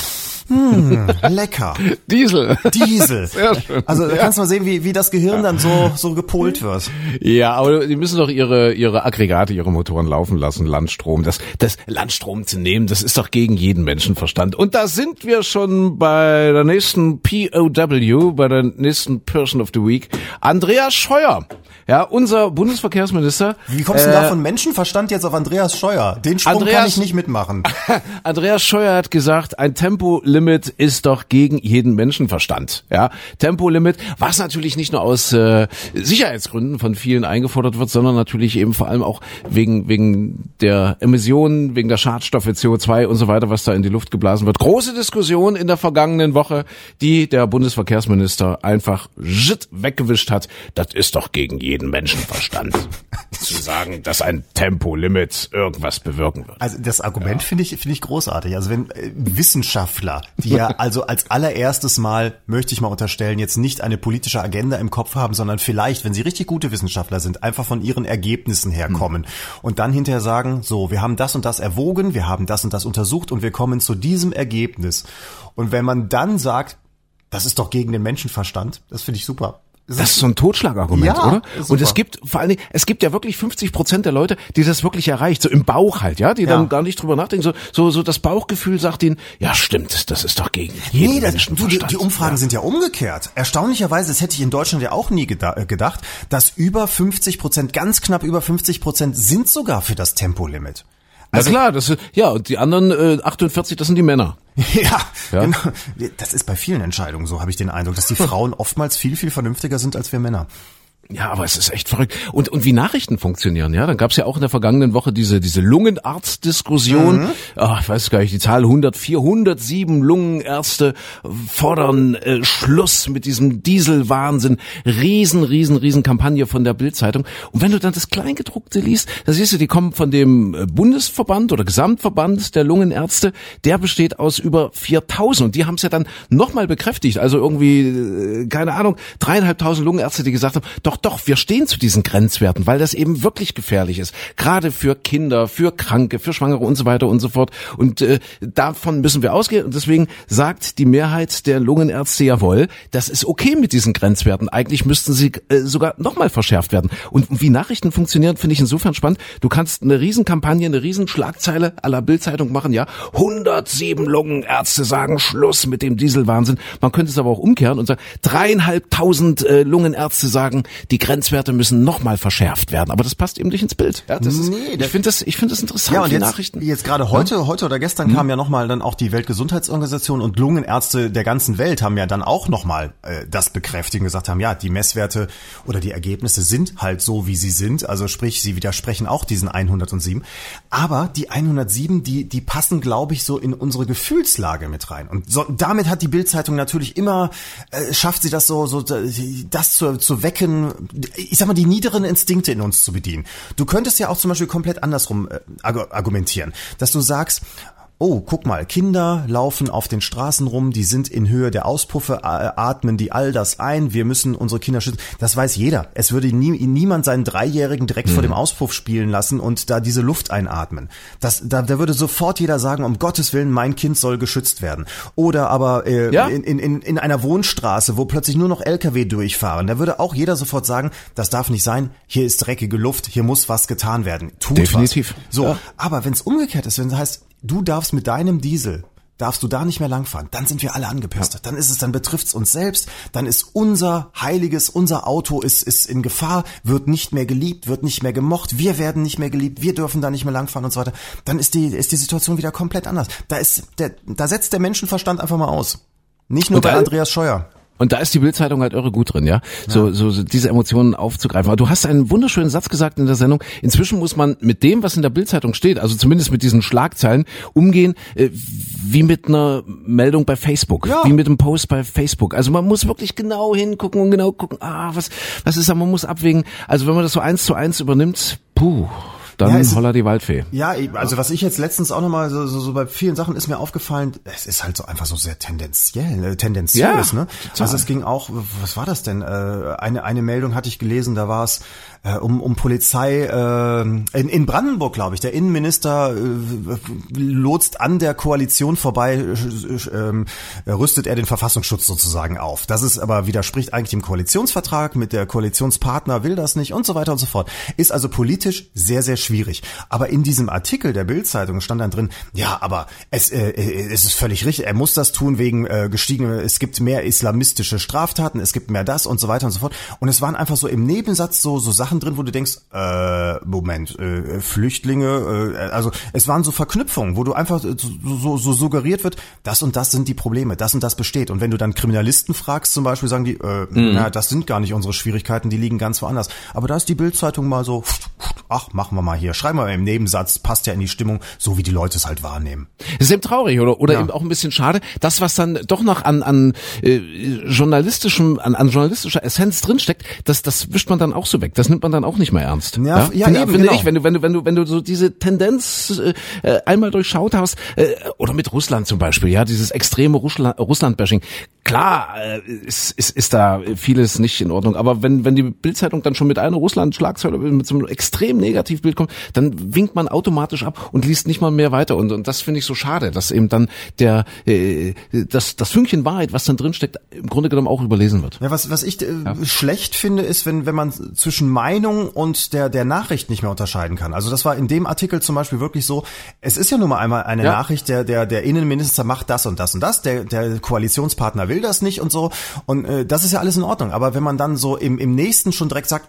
Hm, lecker. Diesel. Diesel. Sehr schön. Also da kannst du mal sehen, wie, wie das Gehirn dann so, so gepolt wird. Ja, aber die müssen doch ihre, ihre Aggregate, ihre Motoren laufen lassen, Landstrom. Das, das Landstrom zu nehmen, das ist doch gegen jeden Menschenverstand. Und da sind wir schon bei der nächsten POW, bei der nächsten Person of the Week. Andreas Scheuer. Ja, unser Bundesverkehrsminister. Wie kommst du äh, da von Menschenverstand jetzt auf Andreas Scheuer? Den Sprung Andreas, kann ich nicht mitmachen. Andreas Scheuer hat gesagt, ein Tempolimit ist doch gegen jeden Menschenverstand. Ja, Tempolimit, was natürlich nicht nur aus äh, Sicherheitsgründen von vielen eingefordert wird, sondern natürlich eben vor allem auch wegen wegen der Emissionen, wegen der Schadstoffe CO2 und so weiter, was da in die Luft geblasen wird. Große Diskussion in der vergangenen Woche, die der Bundesverkehrsminister einfach weggewischt hat. Das ist doch gegen jeden jeden Menschenverstand zu sagen, dass ein Tempolimit irgendwas bewirken wird. Also das Argument ja. finde ich finde ich großartig. Also wenn äh, Wissenschaftler, die ja also als allererstes Mal möchte ich mal unterstellen, jetzt nicht eine politische Agenda im Kopf haben, sondern vielleicht, wenn sie richtig gute Wissenschaftler sind, einfach von ihren Ergebnissen herkommen hm. und dann hinterher sagen, so, wir haben das und das erwogen, wir haben das und das untersucht und wir kommen zu diesem Ergebnis. Und wenn man dann sagt, das ist doch gegen den Menschenverstand, das finde ich super. Das ist so ein Totschlagargument, ja, oder? Super. Und es gibt vor allen Dingen, es gibt ja wirklich 50 Prozent der Leute, die das wirklich erreicht, so im Bauch halt, ja, die ja. dann gar nicht drüber nachdenken, so, so, so das Bauchgefühl sagt ihnen, ja stimmt, das ist doch gegen jeden nee, das, du, die, die Umfragen ja. sind ja umgekehrt. Erstaunlicherweise, das hätte ich in Deutschland ja auch nie äh, gedacht, dass über 50 Prozent, ganz knapp über 50 Prozent sind sogar für das Tempolimit. Also, Na klar, das ist, ja, und die anderen äh, 48, das sind die Männer. Ja, ja, genau. Das ist bei vielen Entscheidungen so, habe ich den Eindruck, dass die Frauen oftmals viel, viel vernünftiger sind als wir Männer. Ja, aber es ist echt verrückt. Und, und wie Nachrichten funktionieren, ja. Dann gab es ja auch in der vergangenen Woche diese, diese Lungenarzt-Diskussion. Mhm. Ach, ich weiß gar nicht, die Zahl 104, 107 Lungenärzte fordern äh, Schluss mit diesem Dieselwahnsinn. Riesen, riesen, riesen Kampagne von der Bildzeitung. Und wenn du dann das Kleingedruckte liest, da siehst du, die kommen von dem äh, Bundesverband oder Gesamtverband der Lungenärzte. Der besteht aus über 4000. Und die haben es ja dann nochmal bekräftigt. Also irgendwie, äh, keine Ahnung, dreieinhalbtausend Lungenärzte, die gesagt haben, doch, doch, wir stehen zu diesen Grenzwerten, weil das eben wirklich gefährlich ist. Gerade für Kinder, für Kranke, für Schwangere und so weiter und so fort. Und äh, davon müssen wir ausgehen. Und deswegen sagt die Mehrheit der Lungenärzte jawohl, das ist okay mit diesen Grenzwerten. Eigentlich müssten sie äh, sogar nochmal verschärft werden. Und wie Nachrichten funktionieren, finde ich insofern spannend. Du kannst eine Riesenkampagne, eine Riesenschlagzeile aller Bildzeitung machen, ja. 107 Lungenärzte sagen Schluss mit dem Dieselwahnsinn. Man könnte es aber auch umkehren und sagen, dreieinhalbtausend äh, Lungenärzte sagen, die Grenzwerte müssen nochmal verschärft werden. Aber das passt eben nicht ins Bild. Ja, das ist, Nee, ich das- finde das, ich finde das interessant. Ja, und die jetzt, Nachrichten. jetzt gerade heute, heute oder gestern kam ja nochmal dann auch die Weltgesundheitsorganisation und Lungenärzte der ganzen Welt haben ja dann auch nochmal äh, das bekräftigt und gesagt haben, ja, die Messwerte oder die Ergebnisse sind halt so, wie sie sind. Also sprich, sie widersprechen auch diesen 107. Aber die 107, die, die passen, glaube ich, so in unsere Gefühlslage mit rein. Und so, damit hat die Bildzeitung natürlich immer, äh, schafft sie das so, so das zu, zu wecken, ich sag mal, die niederen Instinkte in uns zu bedienen. Du könntest ja auch zum Beispiel komplett andersrum äh, argu- argumentieren, dass du sagst, Oh, guck mal, Kinder laufen auf den Straßen rum, die sind in Höhe der Auspuffe, äh, atmen die all das ein, wir müssen unsere Kinder schützen. Das weiß jeder. Es würde nie, niemand seinen Dreijährigen direkt vor dem Auspuff spielen lassen und da diese Luft einatmen. Das, da, da würde sofort jeder sagen, um Gottes Willen, mein Kind soll geschützt werden. Oder aber äh, Ja. in, in, in einer Wohnstraße, wo plötzlich nur noch Lkw durchfahren, da würde auch jeder sofort sagen, das darf nicht sein, hier ist dreckige Luft, hier muss was getan werden. Tut Definitiv. Was. So, Ja. aber wenn es umgekehrt ist, wenn es heißt, du darfst mit deinem Diesel darfst du da nicht mehr langfahren, dann sind wir alle angepisst. Dann ist es, dann betrifft's uns selbst, dann ist unser heiliges, unser Auto ist, ist in Gefahr, wird nicht mehr geliebt, wird nicht mehr gemocht, wir werden nicht mehr geliebt, wir dürfen da nicht mehr langfahren und so weiter. Dann ist die, ist die Situation wieder komplett anders. Da ist, der, da setzt der Menschenverstand einfach mal aus. Nicht nur Und bei Andreas Scheuer. Und da ist die Bildzeitung halt irre gut drin, ja? So, so, so diese Emotionen aufzugreifen. Aber du hast einen wunderschönen Satz gesagt in der Sendung. Inzwischen muss man mit dem, was in der Bildzeitung steht, also zumindest mit diesen Schlagzeilen, umgehen, äh, wie mit einer Meldung bei Facebook, Ja. wie mit einem Post bei Facebook. Also man muss wirklich genau hingucken und genau gucken, ah, was, was ist da, man muss abwägen. Also wenn man das so eins zu eins übernimmt, puh, dann Ja, holla die Waldfee. Ja, also was ich jetzt letztens auch nochmal so, so, so bei vielen Sachen ist mir aufgefallen, es ist halt so einfach so sehr tendenziell, äh, tendenziös, Ja, ne? total. Also es ging auch, was war das denn? Äh, eine eine Meldung hatte ich gelesen, da war es äh, um um Polizei äh, in, in Brandenburg, glaube ich. Der Innenminister äh, lotst an der Koalition vorbei, äh, äh, rüstet er den Verfassungsschutz sozusagen auf. Das ist aber widerspricht eigentlich dem Koalitionsvertrag mit der Koalitionspartner will das nicht und so weiter und so fort. Ist also politisch sehr sehr schwierig. Aber in diesem Artikel der Bildzeitung stand dann drin, ja, aber es, äh, äh, es ist völlig richtig. Er muss das tun wegen äh, gestiegene. Es gibt mehr islamistische Straftaten, es gibt mehr das und so weiter und so fort. Und es waren einfach so im Nebensatz so so Sachen drin, wo du denkst, äh, Moment, äh, Flüchtlinge, äh, also es waren so Verknüpfungen, wo du einfach so, so, so suggeriert wird, das und das sind die Probleme, das und das besteht. Und wenn du dann Kriminalisten fragst, zum Beispiel, sagen die, äh, na, das sind gar nicht unsere Schwierigkeiten, die liegen ganz woanders. Aber da ist die Bildzeitung mal so, ach, machen wir mal hier, schreiben wir mal im Nebensatz, passt ja in die Stimmung, so wie die Leute es halt wahrnehmen. Das ist eben traurig oder oder Ja. eben auch ein bisschen schade, das was dann doch noch an an äh, journalistischem an, an journalistischer Essenz drinsteckt, das das wischt man dann auch so weg. Das nimmt man dann auch nicht mehr ernst. Ja, ja, finde, eben, finde genau. ich, wenn du wenn du wenn du wenn du so diese Tendenz äh, einmal durchschaut hast äh, oder mit Russland zum Beispiel, ja, dieses extreme Russland Russland-Bashing. Klar, äh, ist, ist ist da vieles nicht in Ordnung, aber wenn wenn die Bildzeitung dann schon mit einer Russland-Schlagzeile mit so einem extrem Negativbild kommt, dann winkt man automatisch ab und liest nicht mal mehr weiter und und das finde ich so schade, dass eben dann der äh, das das Fünkchen Wahrheit, was dann drin steckt, im Grunde genommen auch überlesen wird. Ja, was, was ich äh, schlecht finde, ist, wenn, wenn man zwischen Meinung und der, der Nachricht nicht mehr unterscheiden kann. Also das war in dem Artikel zum Beispiel wirklich so, es ist ja nun mal einmal eine Ja. Nachricht, der, der, der Innenminister macht das und das und das, der, der Koalitionspartner will das nicht und so. Und äh, das ist ja alles in Ordnung. Aber wenn man dann so im, im nächsten schon direkt sagt,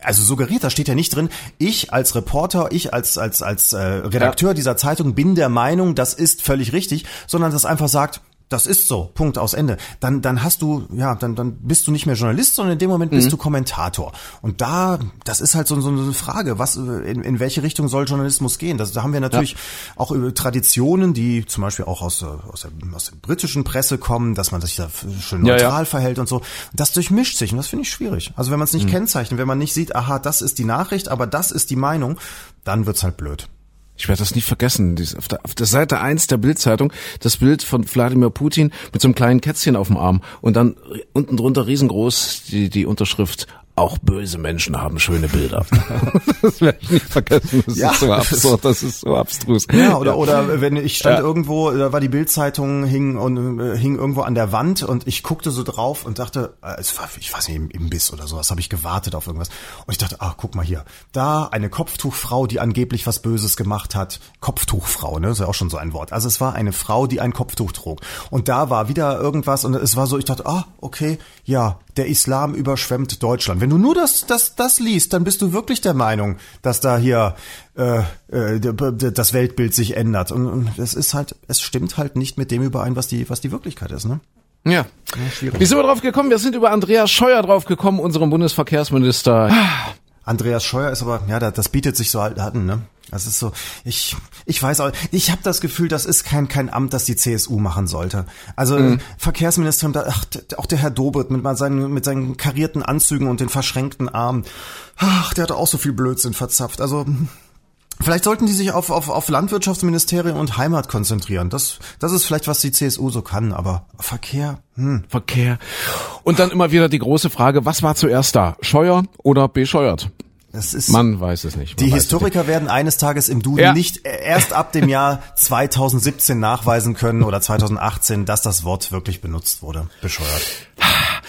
also suggeriert, da steht ja nicht drin, ich als Reporter, ich als als als äh, Redakteur dieser Zeitung bin der Meinung, das ist völlig richtig, sondern das einfach sagt, das ist so, Punkt aus Ende. Dann dann hast du ja, dann dann bist du nicht mehr Journalist, sondern in dem Moment bist du Kommentator. Und da das ist halt so, so eine Frage, was in, in welche Richtung soll Journalismus gehen? Das, da haben wir natürlich auch über Traditionen, die zum Beispiel auch aus, aus, der, aus der britischen Presse kommen, dass man sich da schön Ja, ja. neutral verhält und so. Das durchmischt sich und das finde ich schwierig. Also wenn man es nicht kennzeichnet, wenn man nicht sieht, aha, das ist die Nachricht, aber das ist die Meinung, dann wird's halt blöd. Ich werde das nicht vergessen. Auf der, auf der Seite 1 der Bildzeitung das Bild von Wladimir Putin mit so einem kleinen Kätzchen auf dem Arm und dann unten drunter riesengroß die, die Unterschrift auch böse Menschen haben schöne Bilder. das werde ich nicht vergessen. Das Ja. ist so absurd, das ist so abstrus. Ja, oder oder wenn ich stand Ja. irgendwo, da war die Bildzeitung hing und äh, hing irgendwo an der Wand und ich guckte so drauf und dachte, äh, es war ich weiß nicht im Imbiss oder sowas, habe ich gewartet auf irgendwas und ich dachte, ach guck mal hier, da eine Kopftuchfrau, die angeblich was Böses gemacht gemacht hat. Kopftuchfrau, ne? Das ist ja auch schon so ein Wort. Also es war eine Frau, die ein Kopftuch trug. Und da war wieder irgendwas und es war so, ich dachte, ah, okay, ja, der Islam überschwemmt Deutschland. Wenn du nur das, das, das liest, dann bist du wirklich der Meinung, dass da hier äh, äh, das Weltbild sich ändert. Und, und es ist halt, es stimmt halt nicht mit dem überein, was die, was die Wirklichkeit ist, ne? Ja. Wie sind wir drauf gekommen? Wir sind über Andreas Scheuer drauf gekommen, unseren Bundesverkehrsminister. Andreas Scheuer ist aber, ja, das bietet sich so halt an, ne? Das ist so, ich, ich weiß auch, ich habe das Gefühl, das ist kein kein Amt, das die CSU machen sollte. Also mhm. Verkehrsministerium, ach, auch der Herr Dobert mit seinen mit seinen karierten Anzügen und den verschränkten Armen, ach, der hat auch so viel Blödsinn verzapft. Also Vielleicht sollten die sich auf, auf, auf Landwirtschaftsministerium und Heimat konzentrieren. Das, das ist vielleicht, was die CSU so kann, aber Verkehr, hm. Verkehr. Und dann immer wieder die große Frage, was war zuerst da? Scheuer oder bescheuert? Das ist, Man weiß es nicht. die Historiker nicht. werden eines Tages im Duden ja. nicht erst ab dem Jahr 2017 nachweisen können oder 2018, dass das Wort wirklich benutzt wurde. Bescheuert.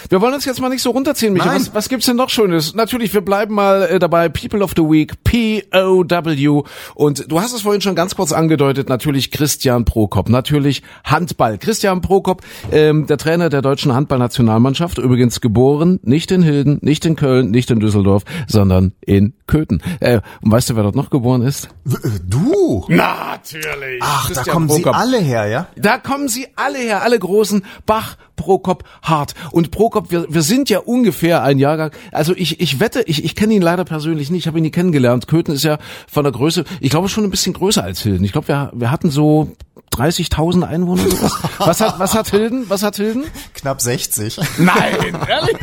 Wir wollen uns jetzt mal nicht so runterziehen, Micha. Was, was gibt's denn noch Schönes? Natürlich, wir bleiben mal äh, dabei. People of the Week, POW. Und du hast es vorhin schon ganz kurz angedeutet. Natürlich Christian Prokop. Natürlich Handball. Christian Prokop, ähm, der Trainer der deutschen Handballnationalmannschaft. Übrigens geboren nicht in Hilden, nicht in Köln, nicht in Düsseldorf, sondern in Köthen. Äh, und weißt du, wer dort noch geboren ist? Äh, du? Natürlich. Ach, Christian da kommen Prokop. sie alle her, ja? Da kommen sie alle her. Alle großen. Bach, Prokop, Hart. Und Prokop, wir, wir sind ja ungefähr ein Jahrgang. Also ich, ich wette, ich, ich kenne ihn leider persönlich nicht, ich habe ihn nie kennengelernt. Köthen ist ja von der Größe, ich glaube schon ein bisschen größer als Hilden. Ich glaube, wir, wir hatten so 30.000 Einwohner was? Hat, was hat Hilden? Was hat Hilden? Knapp 60. Nein, ehrlich?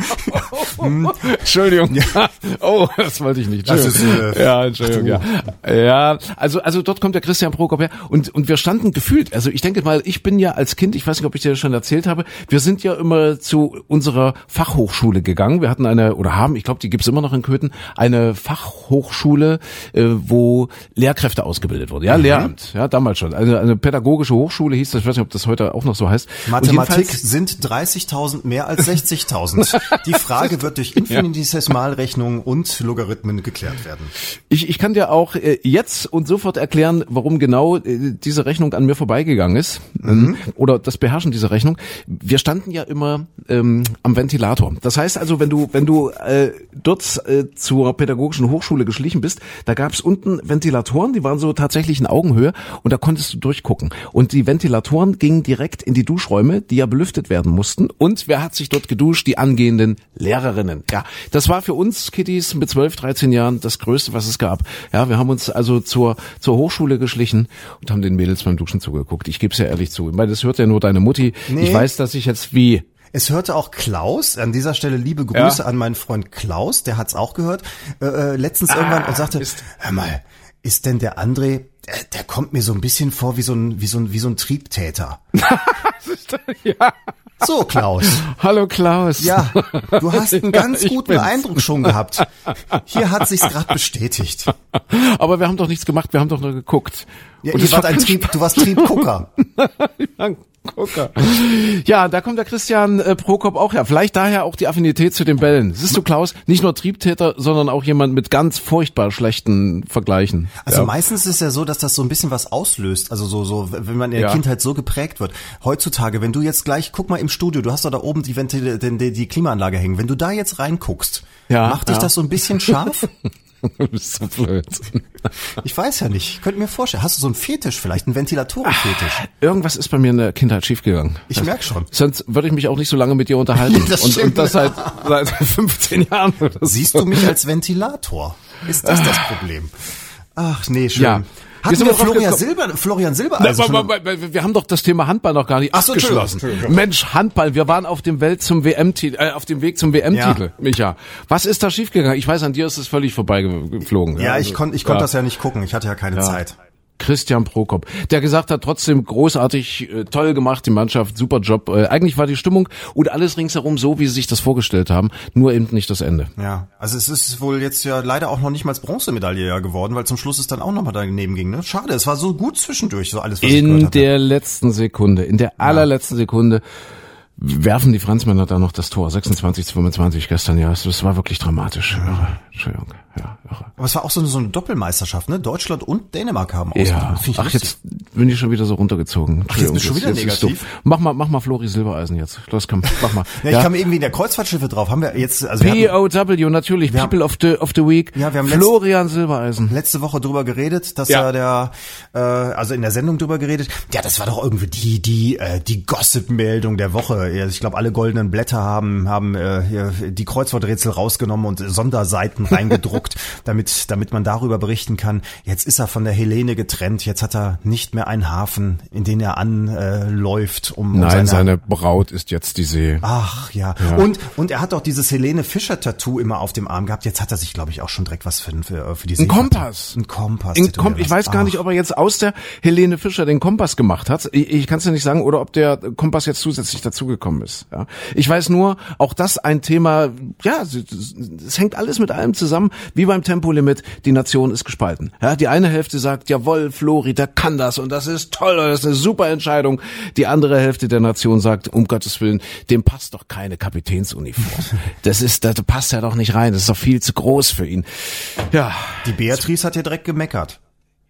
Oh, Entschuldigung. Ja. Oh, das wollte ich nicht. Das ist, äh, ja, Entschuldigung, ja. Ja, also, also dort kommt der Christian Prokop her und, und wir standen gefühlt, also ich denke mal, ich bin ja als Kind, ich weiß nicht, ob ich dir das schon erzählt habe, wir sind ja immer zu unserer Fachhochschule gegangen. Wir hatten eine, oder haben, ich glaube, die gibt's immer noch in Köthen, eine Fachhochschule, äh, wo Lehrkräfte ausgebildet wurden. Ja, mhm. Lehramt, ja, damals schon. Also eine pädagogische Hochschule hieß das, ich weiß nicht, ob das heute auch noch so heißt. Mathematik sind 30.000 mehr als 60.000. Die Frage wird durch Infinitesimalrechnungen und Logarithmen geklärt werden. Ich, ich kann dir auch äh, jetzt und sofort erklären, warum genau äh, diese Rechnung an mir vorbeigegangen ist. Mhm. Oder das Beherrschen dieser Rechnung. Wir standen ja immer ähm, am Ventilator. Das heißt also, wenn du, wenn du äh, dort äh, zur pädagogischen Hochschule geschlichen bist, da gab es unten Ventilatoren, die waren so tatsächlich in Augenhöhe und da konntest du durchgucken. Und die Ventilatoren gingen direkt in die Duschräume, die ja belüftet werden mussten. Und wer hat sich dort geduscht? Die angehenden Lehrerinnen. Ja, das war für uns Kiddies mit 12, 13 Jahren das Größte, was es gab. Ja, wir haben uns also zur, zur Hochschule geschlichen und haben den Mädels beim Duschen zugeguckt. Ich gebe es ja ehrlich zu. Ich meine, das hört ja nur deine Mutti. Nee. Ich weiß, dass ich jetzt wie es hörte auch Klaus, an dieser Stelle liebe Grüße ja. an meinen Freund Klaus, der hat's auch gehört, äh, äh letztens ah, irgendwann und sagte, hör mal, ist denn der André, der, der kommt mir so ein bisschen vor wie so ein, wie so ein, wie so ein Triebtäter. ja. So, Klaus. Hallo, Klaus. Ja, du hast einen ganz ja, guten Eindruck schon gehabt. Hier hat sich's gerade bestätigt. Aber wir haben doch nichts gemacht, wir haben doch nur geguckt. Ja, Und ihr wart ein Trieb, du warst Triebgucker. Gucker. Ja, da kommt der Christian äh, Prokop auch her. Vielleicht daher auch die Affinität zu den Bällen. Siehst du, Klaus, nicht nur Triebtäter, sondern auch jemand mit ganz furchtbar schlechten Vergleichen. Also ja. meistens ist es ja so, dass das so ein bisschen was auslöst. Also so, so, wenn man in der ja. Kindheit so geprägt wird. Heutzutage, wenn du jetzt gleich, guck mal im Studio, du hast doch da oben die, Ventil, die, die Klimaanlage hängen. Wenn du da jetzt reinguckst, ja, macht dich das so ein bisschen scharf? du bist so blöd. Ich weiß ja nicht. Ich könnte mir vorstellen. Hast du so einen Fetisch vielleicht, einen Ventilatorenfetisch? Ah, irgendwas ist bei mir in der Kindheit schiefgegangen. Ich das, merk schon. Sonst würde ich mich auch nicht so lange mit dir unterhalten. das und, und, das seit, seit 15 Jahren. Siehst du mich als Ventilator? Ist das das Problem? Ach nee, schön. Ja. Hatten wir, wir Florian Silber, Florian Silber also Na, wir, wir haben doch das Thema Handball noch gar nicht Ach so, abgeschlossen. Mensch, Handball, wir waren auf dem Welt zum WM äh, auf dem Weg zum WM-Titel, ja. Micha. Was ist da schiefgegangen? Ich weiß, an dir ist es völlig vorbeigeflogen. Ja, ja also, ich konnte ich konnte ja. das ja nicht gucken. Ich hatte ja keine Zeit. Christian Prokop, der gesagt hat, trotzdem großartig, äh, toll gemacht, die Mannschaft, super Job. Äh, eigentlich war die Stimmung und alles ringsherum so, wie sie sich das vorgestellt haben, nur eben nicht das Ende. Ja, also es ist wohl jetzt ja leider auch noch nicht mal Bronzemedaille ja geworden, weil zum Schluss es dann auch nochmal daneben ging. Ne? Schade, es war so gut zwischendurch, so alles, was In der letzten Sekunde, in der allerletzten Sekunde werfen die Franzmänner da noch das Tor. 26 zu 25 gestern, ja. Das war wirklich dramatisch. Ja. Entschuldigung. Ja, Irre. Aber es war auch so eine, so eine Doppelmeisterschaft, ne? Deutschland und Dänemark haben Ja, ach, lustig. jetzt bin ich schon wieder so runtergezogen. Ach, jetzt bist du schon wieder ist negativ? Mach mal, mach mal Flori Silbereisen jetzt. Los, komm, mach mal. Ja, ich kam irgendwie in der Kreuzfahrtschiffe drauf. Haben wir jetzt, also POW, natürlich, Wir haben- People of the, of the Week. Ja, wir haben letzt- Florian Silbereisen. letzte Woche drüber geredet, dass Ja. ja der, äh, also in der Sendung drüber geredet. Ja, das war doch irgendwie die, die, äh, die Gossip-Meldung der Woche. Ja, Ich glaube, alle goldenen Blätter haben, haben äh, die Kreuzworträtsel rausgenommen und Sonderseiten reingedruckt, damit, damit man darüber berichten kann. Jetzt ist er von der Helene getrennt. Jetzt hat er nicht mehr einen Hafen, in den er anläuft, um, um Nein, seine Braut ist jetzt die See. Ach ja. Und und er hat auch dieses Helene Fischer Tattoo immer auf dem Arm gehabt. Jetzt hat er sich, glaube ich, auch schon direkt was für für, für die Ein Seefahrt- Kompass. Ein Kompass. In tätowiert Kom ich weiß gar nicht, Ach. ob er jetzt aus der Helene Fischer den Kompass gemacht hat. Ich, ich kann es ja nicht sagen, oder ob der Kompass jetzt zusätzlich dazugekommen ist. Ja. Ich weiß nur, auch das ein Thema, ja, es, es hängt alles mit allem zusammen, wie beim Tempolimit, die Nation ist gespalten. Ja, die eine Hälfte sagt, jawohl, Flori, der kann das und das ist toll, das ist eine super Entscheidung. Die andere Hälfte der Nation sagt, um Gottes Willen, dem passt doch keine Kapitänsuniform. Das ist, das passt ja doch nicht rein, das ist doch viel zu groß für ihn. Ja, Die Beatrice hat ja direkt gemeckert.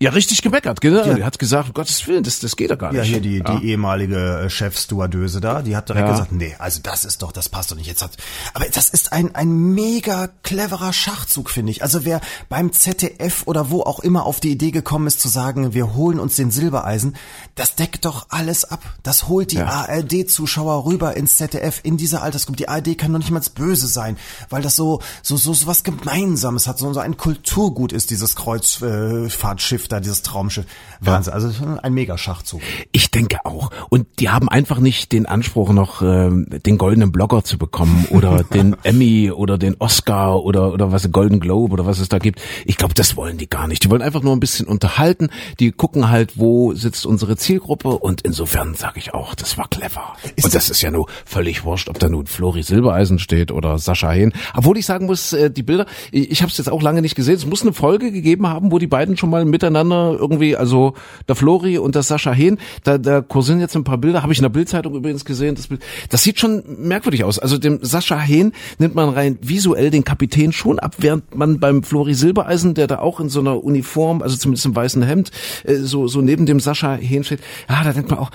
Ja, richtig gemeckert, genau. Die hat gesagt, um Gottes Willen, das, das geht doch gar nicht. Ja, hier die, die ehemalige äh, Chefstewardöse da, die hat direkt Ja. gesagt, nee, also das ist doch, das passt doch nicht. Jetzt hat, aber das ist ein, ein mega cleverer Schachzug, finde ich. Also wer beim ZDF oder wo auch immer auf die Idee gekommen ist zu sagen, wir holen uns den Silbereisen, das deckt doch alles ab. Das holt die Ja. ARD-Zuschauer rüber ins ZDF, in diese Altersgruppe. Die ARD kann doch nicht mal böse sein, weil das so, so, so, so was Gemeinsames hat, so, so ein Kulturgut ist, dieses Kreuzfahrtschiff da, dieses Traumschiff. Wahnsinn, also ein mega Schachzug. Ich denke auch. Und die haben einfach nicht den Anspruch, noch ähm, den goldenen Blogger zu bekommen oder den Emmy oder den Oscar oder oder was Golden Globe oder was es da gibt. Ich glaube, das wollen die gar nicht. Die wollen einfach nur ein bisschen unterhalten. Die gucken halt, wo sitzt unsere Zielgruppe und insofern sage ich auch, das war clever. und das ist ja nur völlig wurscht, ob da nun Flori Silbereisen steht oder Sascha Hehn. Obwohl ich sagen muss, äh, die Bilder, ich habe es jetzt auch lange nicht gesehen. Es muss eine Folge gegeben haben, wo die beiden schon mal miteinander irgendwie, also der Flori und der Sascha Hehn, da, da kursieren jetzt ein paar Bilder, habe ich in der Bildzeitung übrigens gesehen. Das, Bild, das sieht schon merkwürdig aus. Also dem Sascha Hehn nimmt man rein visuell den Kapitän schon ab, während man beim Flori Silbereisen, der da auch in so einer Uniform, also zumindest im weißen Hemd, äh, so, so neben dem Sascha Hehn steht, ja, da denkt man auch,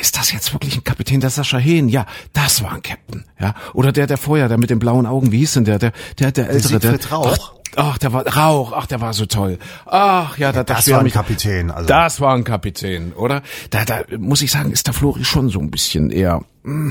ist das jetzt wirklich ein Kapitän, der Sascha Hehn? Ja, das war ein Captain. Ja, oder der, der vorher, der mit den blauen Augen, wie hieß denn der, der, der, der ältere, der, Siegfried Rauch. Ach, der war Rauch, ach, der war so toll. Ach, ja, da das ich war ein mich- Kapitän, also. Das war ein Kapitän, oder? Da, da muss ich sagen, ist der Flori schon so ein bisschen eher.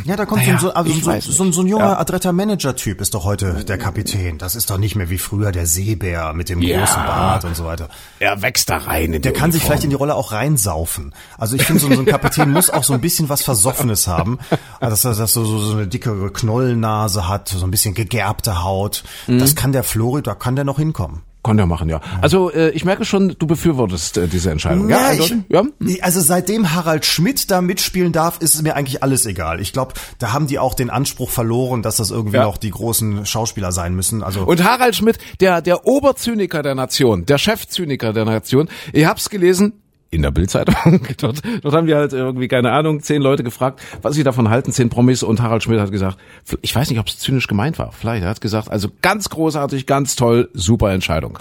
Ja, da kommt Naja, so, ein- also so, so, ein- nicht. so ein junger, Ja. adretter Manager-Typ ist doch heute der Kapitän. Das ist doch nicht mehr wie früher der Seebär mit dem Ja. großen Bart und so weiter. Er wächst da rein. In Der kann sich vielleicht in die Rolle auch reinsaufen. Also ich finde, so, so ein Kapitän muss auch so ein bisschen was Versoffenes haben. Also dass er dass so, so, so eine dicke Knollennase hat, so ein bisschen gegerbte Haut. Mhm. Das kann der Flori, da kann der noch hinkommen. Kann der machen, ja. Also äh, ich merke schon, du befürwortest äh, diese Entscheidung. Ja, Ja, ich, ja. Also seitdem Harald Schmidt da mitspielen darf, ist es mir eigentlich alles egal. Ich glaube, da haben die auch den Anspruch verloren, dass das irgendwie Ja. noch die großen Schauspieler sein müssen. Also Und Harald Schmidt, der der Oberzyniker der Nation, der Chefzyniker der Nation. Ich hab's gelesen. In der Bildzeitung. dort, dort haben wir halt irgendwie, keine Ahnung, zehn Leute gefragt, was sie davon halten, zehn Promis und Harald Schmidt hat gesagt, ich weiß nicht, ob es zynisch gemeint war. Vielleicht, er hat gesagt, also ganz großartig, ganz toll, super Entscheidung.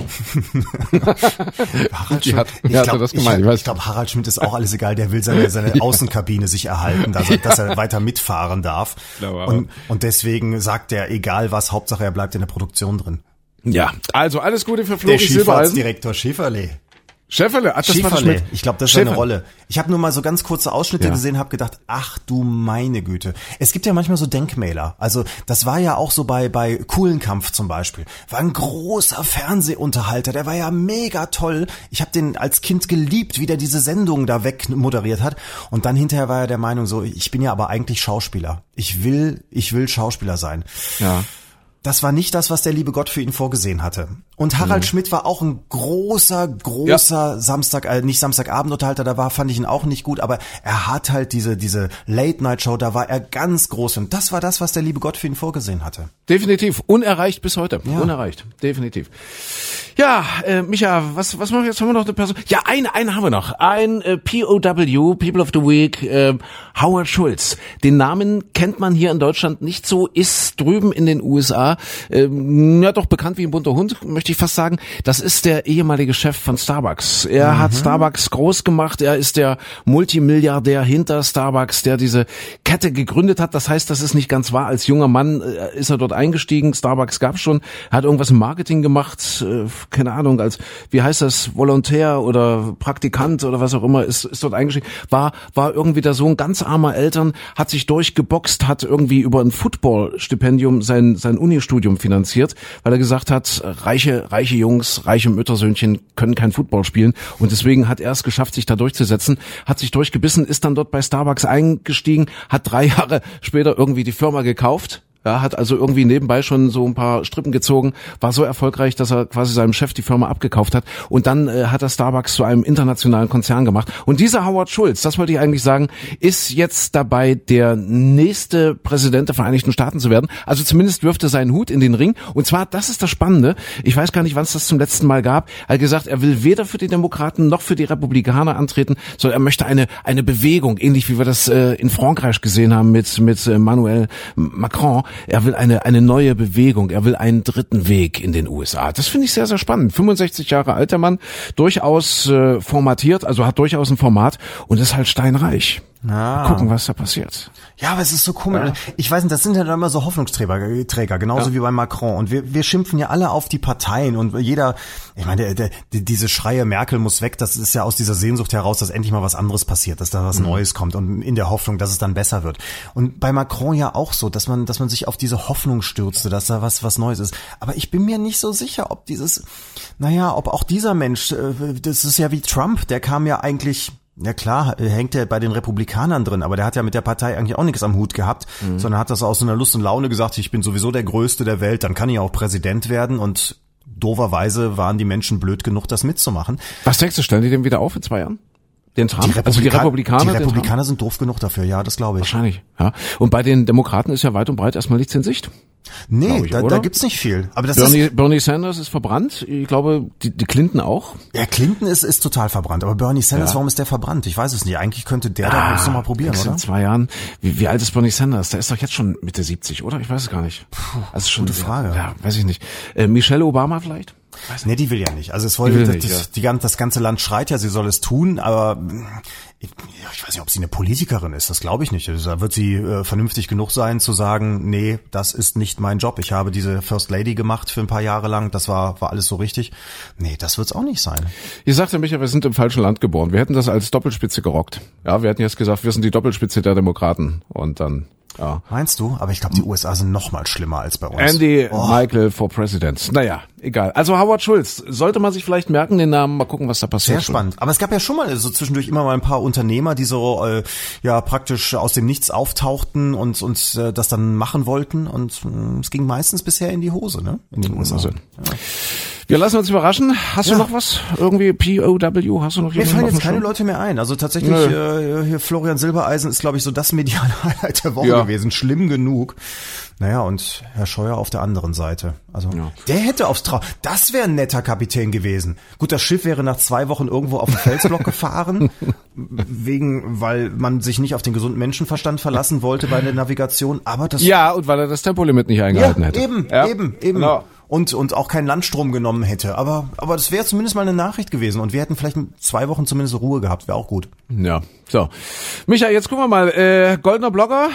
Harald Schmidt, hat- ich glaube, das ich, gemeint, ich weiß. ich glaub, Harald Schmidt ist auch alles egal. Der will seine, seine Außenkabine sich erhalten, dass er, dass er weiter mitfahren darf. glaube. Und, und deswegen sagt er, egal was, Hauptsache er bleibt in der Produktion drin. Ja, also alles Gute für Der Flori Silbereisen. Schifffahrtsdirektor Schifferle. Schäferle, ach, das Schäferle. Ich glaube, das ist Schäferle. Rolle. Ich habe nur mal so ganz kurze Ausschnitte Ja. gesehen, habe gedacht, ach du meine Güte. Es gibt ja manchmal so Denkmäler. Also das war ja auch so bei bei Kuhlenkampf zum Beispiel. War ein großer Fernsehunterhalter. Der war ja mega toll. Ich habe den als Kind geliebt, wie der diese Sendung da weg moderiert hat. Und dann hinterher war er der Meinung so, ich bin ja aber eigentlich Schauspieler. Ich will, ich will Schauspieler sein. Ja. Das war nicht das, was der liebe Gott für ihn vorgesehen hatte. Und Harald Schmidt war auch ein großer, großer Samstag, äh, nicht Samstagabendunterhalter, da war, fand ich ihn auch nicht gut, aber er hat halt diese, diese Late-Night-Show, da war er ganz groß und das war das, was der liebe Gott für ihn vorgesehen hatte. Definitiv. Unerreicht bis heute. Unerreicht. Definitiv. Ja, äh, Micha, was, was machen wir jetzt? Haben wir noch eine Person? Ja, eine, eine haben wir noch. Ein äh, POW, People of the Week, äh, Howard Schulz. Den Namen kennt man hier in Deutschland nicht so, ist drüben in den USA, ähm, ja doch bekannt wie ein bunter Hund, möchte möchte ich fast sagen, das ist der ehemalige Chef von Starbucks. Er mhm. hat Starbucks groß gemacht. Er ist der Multimilliardär hinter Starbucks, der diese Kette gegründet hat. Das heißt, das ist nicht ganz wahr. Als junger Mann äh, ist er dort eingestiegen. Starbucks gab schon. Er hat irgendwas im Marketing gemacht. Äh, keine Ahnung, als, wie heißt das, Volontär oder Praktikant oder was auch immer, ist, ist dort eingestiegen. War, war irgendwie der Sohn ganz armer Eltern, hat sich durchgeboxt, hat irgendwie über ein Football-Stipendium sein, sein Unistudium finanziert, weil er gesagt hat, reiche, reiche Jungs, reiche Müttersöhnchen können kein Football spielen. Und deswegen hat er es geschafft, sich da durchzusetzen, hat sich durchgebissen, ist dann dort bei Starbucks eingestiegen, hat drei Jahre später irgendwie die Firma gekauft ja, hat also irgendwie nebenbei schon so ein paar Strippen gezogen, war so erfolgreich, dass er quasi seinem Chef die Firma abgekauft hat und dann äh, hat er Starbucks zu einem internationalen Konzern gemacht. Und dieser Howard Schulz, das wollte ich eigentlich sagen, ist jetzt dabei, der nächste Präsident der Vereinigten Staaten zu werden. Also zumindest wirft er seinen Hut in den Ring. Und zwar, das ist das Spannende, ich weiß gar nicht, wann es das zum letzten Mal gab, er hat gesagt, er will weder für die Demokraten noch für die Republikaner antreten, sondern er möchte eine, eine Bewegung, ähnlich wie wir das äh, in Frankreich gesehen haben mit, mit äh, Manuel Macron, er will eine, eine neue Bewegung, er will einen dritten Weg in den USA. Das finde ich sehr, sehr spannend. 65 Jahre alter Mann, durchaus äh, formatiert, also hat durchaus ein Format und ist halt steinreich. Ah. gucken, was da passiert. Ja, aber es ist so komisch. Ja. Ich weiß nicht, das sind ja dann immer so Hoffnungsträger, Träger, genauso ja. wie bei Macron. Und wir, wir schimpfen ja alle auf die Parteien und jeder, ich meine, der, der, diese Schreie Merkel muss weg, das ist ja aus dieser Sehnsucht heraus, dass endlich mal was anderes passiert, dass da was mhm. Neues kommt und in der Hoffnung, dass es dann besser wird. Und bei Macron ja auch so, dass man, dass man sich auf diese Hoffnung stürzte, dass da was, was Neues ist. Aber ich bin mir nicht so sicher, ob dieses, naja, ob auch dieser Mensch, äh, das ist ja wie Trump, der kam ja eigentlich ja klar, hängt er bei den Republikanern drin, aber der hat ja mit der Partei eigentlich auch nichts am Hut gehabt, mhm. sondern hat das aus so einer Lust und Laune gesagt, ich bin sowieso der Größte der Welt, dann kann ich auch Präsident werden und doverweise waren die Menschen blöd genug, das mitzumachen. Was denkst du, stellen die den wieder auf in zwei Jahren? Den Trump? Die, Republika also die Republikaner? Die Republikaner sind doof genug dafür, ja, das glaube ich. Wahrscheinlich, ja. Und bei den Demokraten ist ja weit und breit erstmal nichts in Sicht. Nee, ich, da, da gibt's nicht viel. Aber das Bernie, ist, Bernie Sanders ist verbrannt. Ich glaube, die, die Clinton auch. Ja, Clinton ist, ist total verbrannt. Aber Bernie Sanders, ja. warum ist der verbrannt? Ich weiß es nicht. Eigentlich könnte der ah, da noch mal probieren, oder? In zwei Jahren. Wie, wie alt ist Bernie Sanders? Der ist doch jetzt schon Mitte 70, oder? Ich weiß es gar nicht. Puh, also schon, gute Frage. Ja, weiß ich nicht. Äh, Michelle Obama vielleicht? Nee, die will ja nicht. Also es wollte, das, nicht, das, ja. die, das ganze Land schreit ja, sie soll es tun, aber ich, ich weiß nicht, ob sie eine Politikerin ist, das glaube ich nicht. Also da wird sie äh, vernünftig genug sein zu sagen, nee, das ist nicht mein Job. Ich habe diese First Lady gemacht für ein paar Jahre lang, das war, war alles so richtig. Nee, das wird's auch nicht sein. Ihr sagt ja, Michael, wir sind im falschen Land geboren. Wir hätten das als Doppelspitze gerockt. Ja, wir hätten jetzt gesagt, wir sind die Doppelspitze der Demokraten und dann ja. Meinst du? Aber ich glaube, die USA sind noch mal schlimmer als bei uns. Andy oh. Michael for President. Naja, egal. Also Howard Schulz, sollte man sich vielleicht merken, den Namen, mal gucken, was da passiert. Sehr spannend. Aber es gab ja schon mal so zwischendurch immer mal ein paar Unternehmer, die so äh, ja praktisch aus dem Nichts auftauchten und uns äh, das dann machen wollten. Und äh, es ging meistens bisher in die Hose, ne? In den USA. Ja. Wir lassen uns überraschen. Hast ja. du noch was? Irgendwie POW? Hast du noch Mir fallen jetzt keine Leute mehr ein. Also tatsächlich, äh, hier Florian Silbereisen ist, glaube ich, so das mediale Highlight der Woche ja. gewesen. Schlimm genug. Naja, und Herr Scheuer auf der anderen Seite. Also ja. der hätte aufs Trau. Das wäre ein netter Kapitän gewesen. Gut, das Schiff wäre nach zwei Wochen irgendwo auf den Felsblock gefahren, wegen, weil man sich nicht auf den gesunden Menschenverstand verlassen wollte bei der Navigation. Aber das ja und weil er das Tempolimit nicht eingehalten ja, hätte. Eben, eben, eben. Genau und, und auch keinen Landstrom genommen hätte. Aber, aber das wäre zumindest mal eine Nachricht gewesen und wir hätten vielleicht zwei Wochen zumindest Ruhe gehabt, wäre auch gut. Ja, so. Micha, jetzt gucken wir mal. Äh, Goldener Blogger,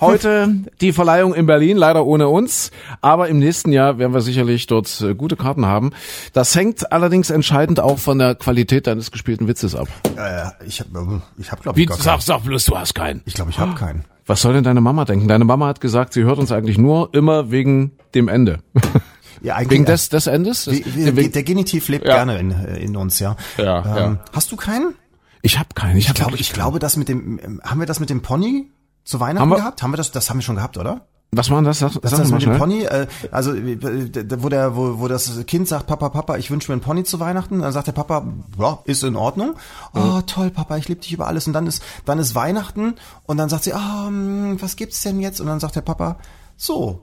heute die Verleihung in Berlin, leider ohne uns. Aber im nächsten Jahr werden wir sicherlich dort äh, gute Karten haben. Das hängt allerdings entscheidend auch von der Qualität deines gespielten Witzes ab. Äh, ich habe, ich hab, glaube ich, gar sag, keinen. Sag bloß, du hast keinen. Ich glaube, ich habe keinen. Was soll denn deine Mama denken? Deine Mama hat gesagt, sie hört uns eigentlich nur immer wegen dem Ende. Ja, eigentlich, Wegen des, des Endes? Wie, wie, der Genitiv lebt ja. gerne in, in uns, ja. Ja, ähm, ja. Hast du keinen? Ich habe keinen. Ich, ich glaube, ich glaube, das mit dem, haben wir das mit dem Pony zu Weihnachten haben wir, gehabt? Haben wir das? Das haben wir schon gehabt, oder? Was war das? Sag, das, das mit dem Pony, äh, also wo der, wo, wo das Kind sagt, Papa, Papa, ich wünsche mir ein Pony zu Weihnachten, dann sagt der Papa, ja, ist in Ordnung. Oh, toll, Papa, ich liebe dich über alles. Und dann ist, dann ist Weihnachten und dann sagt sie, ah, oh, was gibt's denn jetzt? Und dann sagt der Papa, so,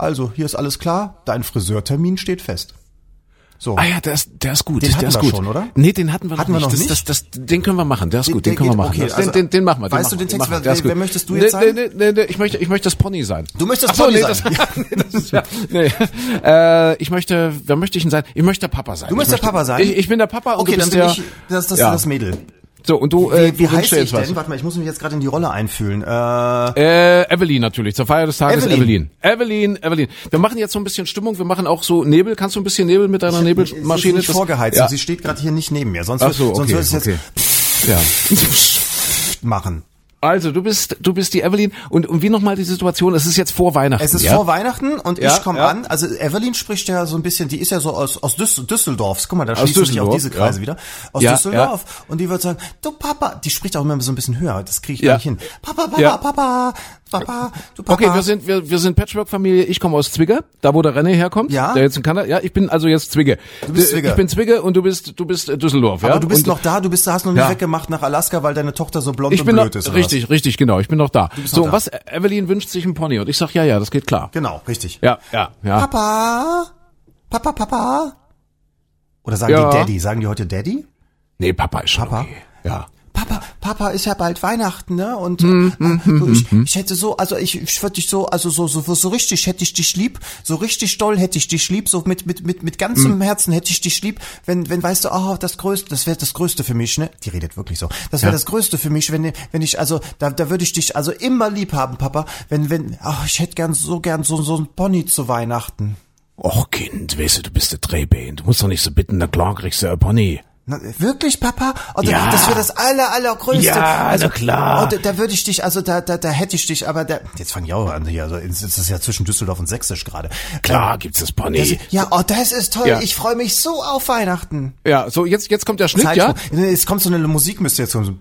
also, hier ist alles klar, dein Friseurtermin steht fest. So. Ah ja, der ist, der ist gut. Den der hatten ist wir gut. schon, oder? Nee, den hatten wir Hatten noch wir nicht. noch das, Das, das, den können wir machen. Der ist Den- gut. Den können wir machen. okay, Das- also- den, den, den machen wir. Den Weißt du machen den wir, Text? machen. Wer- wer möchtest du jetzt nee, sein? Nee, nee, nee, ich möchte, ich möchte das Pony sein. Du möchtest Ach so, Pony nee, sein. Das, nee, das ist, ja, nee. Äh, ich möchte, wer möchte ich denn sein? Ich möchte der Papa sein. Du möchtest der Papa sein? Ich, ich bin der Papa und Okay, du dann bist bin der. ich das, das, ja. das Mädel. So und du, äh, Wie, wie du heißt ich jetzt was. denn? Warte mal, ich muss mich jetzt gerade in die Rolle einfühlen. Äh, Äh, Evelyn natürlich, zur Feier des Tages Evelyn. Evelyn. Evelyn, Evelyn. Wir machen jetzt so ein bisschen Stimmung, wir machen auch so Nebel. Kannst du ein bisschen Nebel mit deiner sie Nebelmaschine? nicht Das- vorgeheizt Ja. sie steht gerade hier nicht neben mir. Sonst, Ach so, sonst okay, es jetzt okay. Ja. machen. Also, du bist, du bist die Evelyn und, und wie nochmal die Situation? Es ist jetzt vor Weihnachten. Es ist ja? vor Weihnachten und Ja, ich komme ja. an. Also Evelyn spricht ja so ein bisschen, die ist ja so aus, aus Düs- Düsseldorfs. Guck mal, da schließen sich auch diese Kreise wieder. Aus Düsseldorf. Und die wird sagen, du Papa, die spricht auch immer so ein bisschen höher. Das kriege ich Ja. gar nicht hin. Papa, Papa. Papa, Papa, du Papa. Okay, wir sind, wir, wir sind Patchwork-Familie. Ich komme aus Zwigge, da wo der René herkommt. Ja. Der jetzt in Kanada. Ja, ich bin also jetzt Zwigge. Du bist D- Zwigge. Ich bin Zwigge und du bist, du bist äh, Düsseldorf. ja? Aber du bist und, noch da, du bist, hast noch nicht Ja. weggemacht nach Alaska, weil deine Tochter so blond Ich und bin noch, blöd ist. oder richtig, richtig, genau. Ich bin noch da. so, noch da. was? Evelyn wünscht sich ein Pony und ich sag ja, ja, das geht klar. Was? Genau, richtig. Ja, ja, ja. Papa, Papa, Papa. Oder sagen Ja. die Daddy? Sagen die heute Daddy? Nee, Papa ist schon Papa? okay. Ja. Papa, Papa ist ja bald Weihnachten, ne? Und Hm, äh, du, ich, ich hätte so, also ich, ich würde dich so, also so, so, so richtig hätte ich dich lieb, so richtig doll hätte ich dich lieb, so mit, mit, mit, mit ganzem. Herzen hätte ich dich lieb, wenn, wenn, weißt du, oh, das Größte, das wäre das Größte für mich, ne? Die redet wirklich so. Das wäre Ja. das Größte für mich, wenn, wenn ich, also, da, da würde ich dich also immer lieb haben, Papa, wenn, wenn, ach, ich hätte gern, so gern so, so ein Pony zu Weihnachten. Och, Kind, weißt du, du bist der Drehbein. Du musst doch nicht so bitten, na klar kriegst du ein Pony. Wirklich, Papa? Oder Ja. das wäre das aller, allergrößte. Ja, also, na klar. Oh, da, da würde ich dich, also da, da, da hätte ich dich, aber da, jetzt fange ich auch an hier, also es ist ja zwischen Düsseldorf und Sächsisch gerade. Klar gibt's das Pony. Das, ja, oh, das ist toll. Ja. Ich freue mich so auf Weihnachten. ja, so, jetzt, jetzt kommt der Schnitt, ja? Es kommt so eine Musik, müsste jetzt kommen. So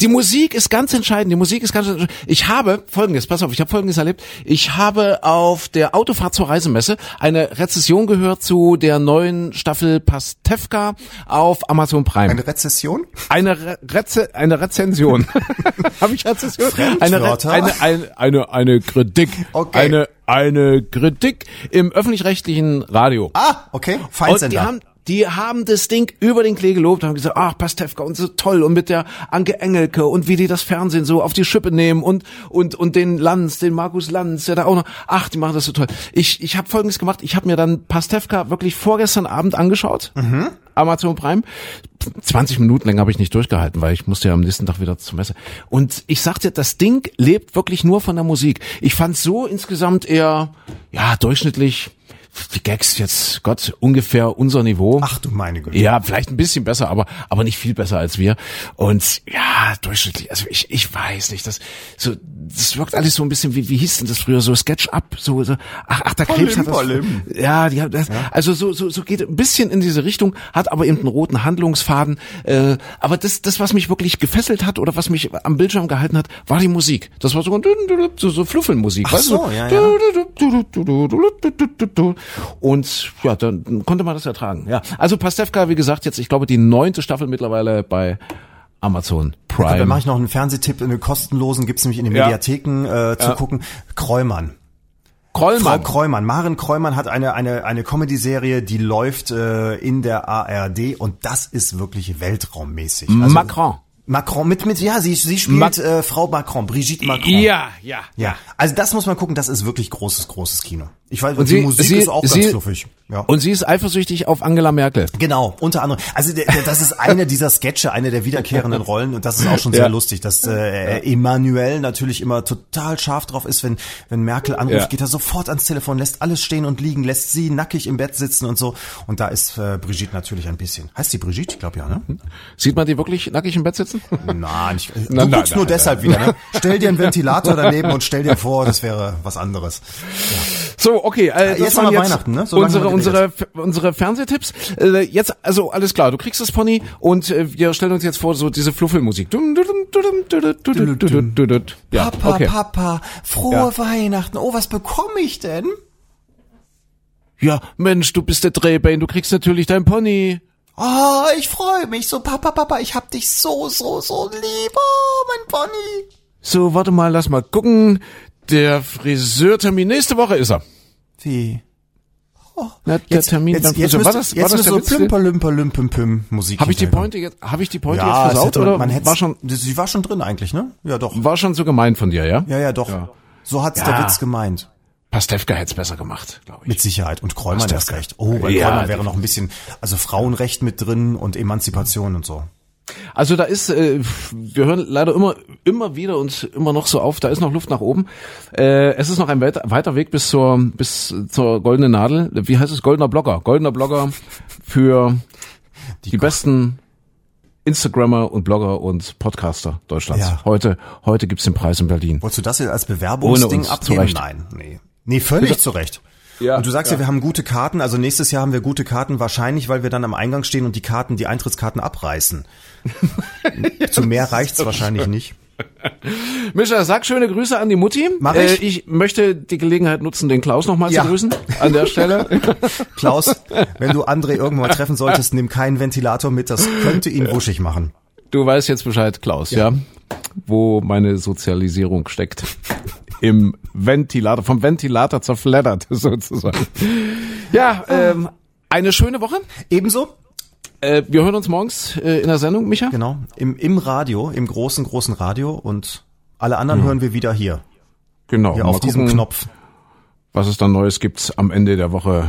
Die Musik ist ganz entscheidend. Die Musik ist ganz entscheidend. Ich habe folgendes, pass auf, ich habe folgendes erlebt. Ich habe auf der Autofahrt zur Reisemesse eine Rezession gehört zu der neuen Staffel Pastewka auf Amazon Prime. Eine Rezession? Eine Re Reze eine Rezension. habe ich Rezension? Eine, Re eine, eine, eine, eine Kritik. Okay. Eine, eine Kritik im öffentlich-rechtlichen Radio. Ah, okay. Und die Feindsender. haben, die haben das Ding über den Klee gelobt, haben gesagt, ach, Pastewka und so toll und mit der Anke Engelke und wie die das Fernsehen so auf die Schippe nehmen und und und den Lanz, den Markus Lanz, der da auch noch, ach, die machen das so toll. Ich ich habe Folgendes gemacht, ich habe mir dann Pastewka wirklich vorgestern Abend angeschaut, Amazon Prime. 20 Minuten länger habe ich nicht durchgehalten, weil ich musste ja am nächsten Tag wieder zur Messe. Und ich sagte, das Ding lebt wirklich nur von der Musik. Ich fand so insgesamt eher, ja, durchschnittlich, die Gags jetzt, Gott, ungefähr unser Niveau. Ach du meine Güte. Ja, vielleicht ein bisschen besser, aber aber nicht viel besser als wir. Und ja, durchschnittlich. Also ich ich weiß nicht, das so das wirkt alles so ein bisschen wie wie hieß denn das früher so Sketch up so, so ach ach der Krebs hat das. Palim. Ja, die das, also so so so geht ein bisschen in diese Richtung, hat aber eben einen roten Handlungsfaden. Äh, aber das das was mich wirklich gefesselt hat oder was mich am Bildschirm gehalten hat, war die Musik. Das war so so, so Fluffelmusik, Ach weißt so, du? ja, ja. Und ja, dann konnte man das ertragen. Ja, also Pastewka, wie gesagt, jetzt ich glaube die neunte Staffel mittlerweile bei Amazon Prime. Dann mache ich noch einen Fernsehtipp, einen kostenlosen, gibt's nämlich in den Ja. Mediatheken äh, zu gucken. Kreumann. Frau Krollmann. Kreumann, Maren Kreumann hat eine eine eine Comedy-Serie, die läuft äh, in der ARD und das ist wirklich weltraummäßig. Also, Macron. Macron mit mit ja, sie sie spielt Mac- äh, Frau Macron, Brigitte Macron. Ja, ja. Ja, also das muss man gucken, das ist wirklich großes großes Kino. Ich weiß, und, Und die sie- Musik sie- ist auch sie- ganz fluffig. Ja. Und sie ist eifersüchtig auf Angela Merkel. Genau, unter anderem. Also der, der, das ist eine dieser Sketche, eine der wiederkehrenden Rollen und das ist auch schon sehr Ja. lustig, dass äh, Emmanuel natürlich immer total scharf drauf ist, wenn wenn Merkel anruft, Ja. geht er sofort ans Telefon, lässt alles stehen und liegen, lässt sie nackig im Bett sitzen und so. Und da ist äh, Brigitte natürlich ein bisschen. Heißt die Brigitte? Ich glaube ja, ne? Sieht man die wirklich nackig im Bett sitzen? Nein, ich, du Nein, nein, guckst nur nein, deshalb wieder. Ne? Stell dir einen Ventilator daneben und stell dir vor, das wäre was anderes. So, okay. Äh, das jetzt waren jetzt Weihnachten, ne? So unsere unsere unsere Fernsehtipps. Äh, jetzt also alles klar. Du kriegst das Pony und äh, wir stellen uns jetzt vor so diese Fluffelmusik. Ja, Papa, okay. Papa, frohe Ja. Weihnachten. Oh, was bekomme ich denn? Ja, Mensch, du bist der Drehbein. Du kriegst natürlich dein Pony. Oh, ich freue mich so. Papa, Papa, ich hab dich so, so, so lieb. Oh, mein Pony. So, warte mal, lass mal gucken. Der Friseurtermin nächste Woche ist er. Wie? Na, der Termin jetzt, beim jetzt, Friseur. müsst, War das- jetzt war das so plümper, lümper, lümpem, püm Musik. Habe ich die. Pointe jetzt, habe ich die Pointe Ja, jetzt versaut hätte, oder man hätte, war schon, sie war schon drin eigentlich, ne? Ja, doch. war schon so gemeint von dir, ja? Ja, ja, doch. So hat's Ja. der Witz gemeint. Pastewka hätte es besser gemacht, glaube ich. Mit Sicherheit. Und Kräumann erst recht. Oh, bei Ja, Kräumann wäre noch ein bisschen, also Frauenrecht mit drin und Emanzipation und so. Also da ist, äh, wir hören leider immer, immer wieder und immer noch so auf, da ist noch Luft nach oben. Äh, es ist noch ein weiter, Weg bis zur, bis zur goldenen Nadel. Wie heißt es? Goldener Blogger. Goldener Blogger für die, besten Instagrammer und Blogger und Podcaster Deutschlands. Ja. Heute, heute gibt's den Preis in Berlin. Wolltest du das jetzt als Bewerbungsding abgeben? Nein, nee. Nee, völlig Bitte? zurecht. Ja, und du sagst ja. wir haben gute Karten, also nächstes Jahr haben wir gute Karten, wahrscheinlich, weil wir dann am Eingang stehen und die Karten, die Eintrittskarten abreißen. Zu mehr reicht's wahrscheinlich nicht. Mischa, sag schöne Grüße an die Mutti. Mach ich. Äh, ich möchte die Gelegenheit nutzen, den Klaus nochmal Ja. zu grüßen. An der Stelle. Klaus, wenn du André irgendwann mal treffen solltest, nimm keinen Ventilator mit, das könnte ihn wuschig machen. Du weißt jetzt Bescheid, Klaus, ja? Wo meine Sozialisierung steckt. Im Ventilator, vom Ventilator zerfleddert, sozusagen. Ja, ähm, eine schöne Woche. Ebenso, Äh, wir hören uns morgens äh, in der Sendung, Micha. genau, im, im Radio, im großen, großen Radio und alle anderen hören wir wieder hier, Genau. hier auf diesem gucken, Knopf. was es dann Neues gibt am Ende der Woche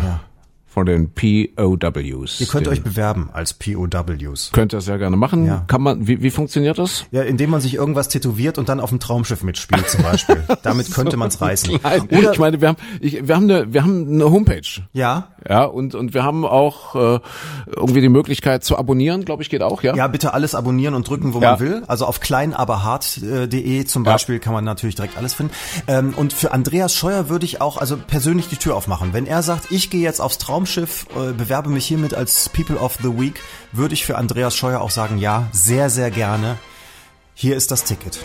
von den POWs. Ihr könnt euch bewerben als POWs. könnt ihr sehr gerne machen. Ja. Kann man, wie, wie funktioniert das? Ja, indem man sich irgendwas tätowiert und dann auf dem Traumschiff mitspielt zum Beispiel. Damit könnte man es reißen. Nein, Oder, ich meine, wir haben, ich, wir haben eine, wir haben eine Homepage. ja, Ja, und, und wir haben auch äh, irgendwie die Möglichkeit zu abonnieren, glaube ich, geht auch, ja? ja, bitte alles abonnieren und drücken, wo Ja. man will. Also auf kleinaberhart.de zum Beispiel kann man natürlich direkt alles finden. Ähm, und für Andreas Scheuer würde ich auch also persönlich die Tür aufmachen. Wenn er sagt, ich gehe jetzt aufs Traumschiff, äh, bewerbe mich hiermit als People of the Week, würde ich für Andreas Scheuer auch sagen, ja, sehr, sehr gerne. Hier ist das Ticket.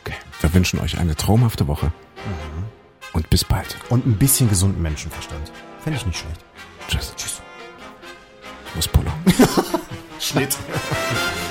Okay. Wir wünschen euch eine traumhafte Woche. Und bis bald. Und ein bisschen gesunden Menschenverstand. Fände ich nicht schlecht. Tschüss. Tschüss. Muss Polo. Schnitt.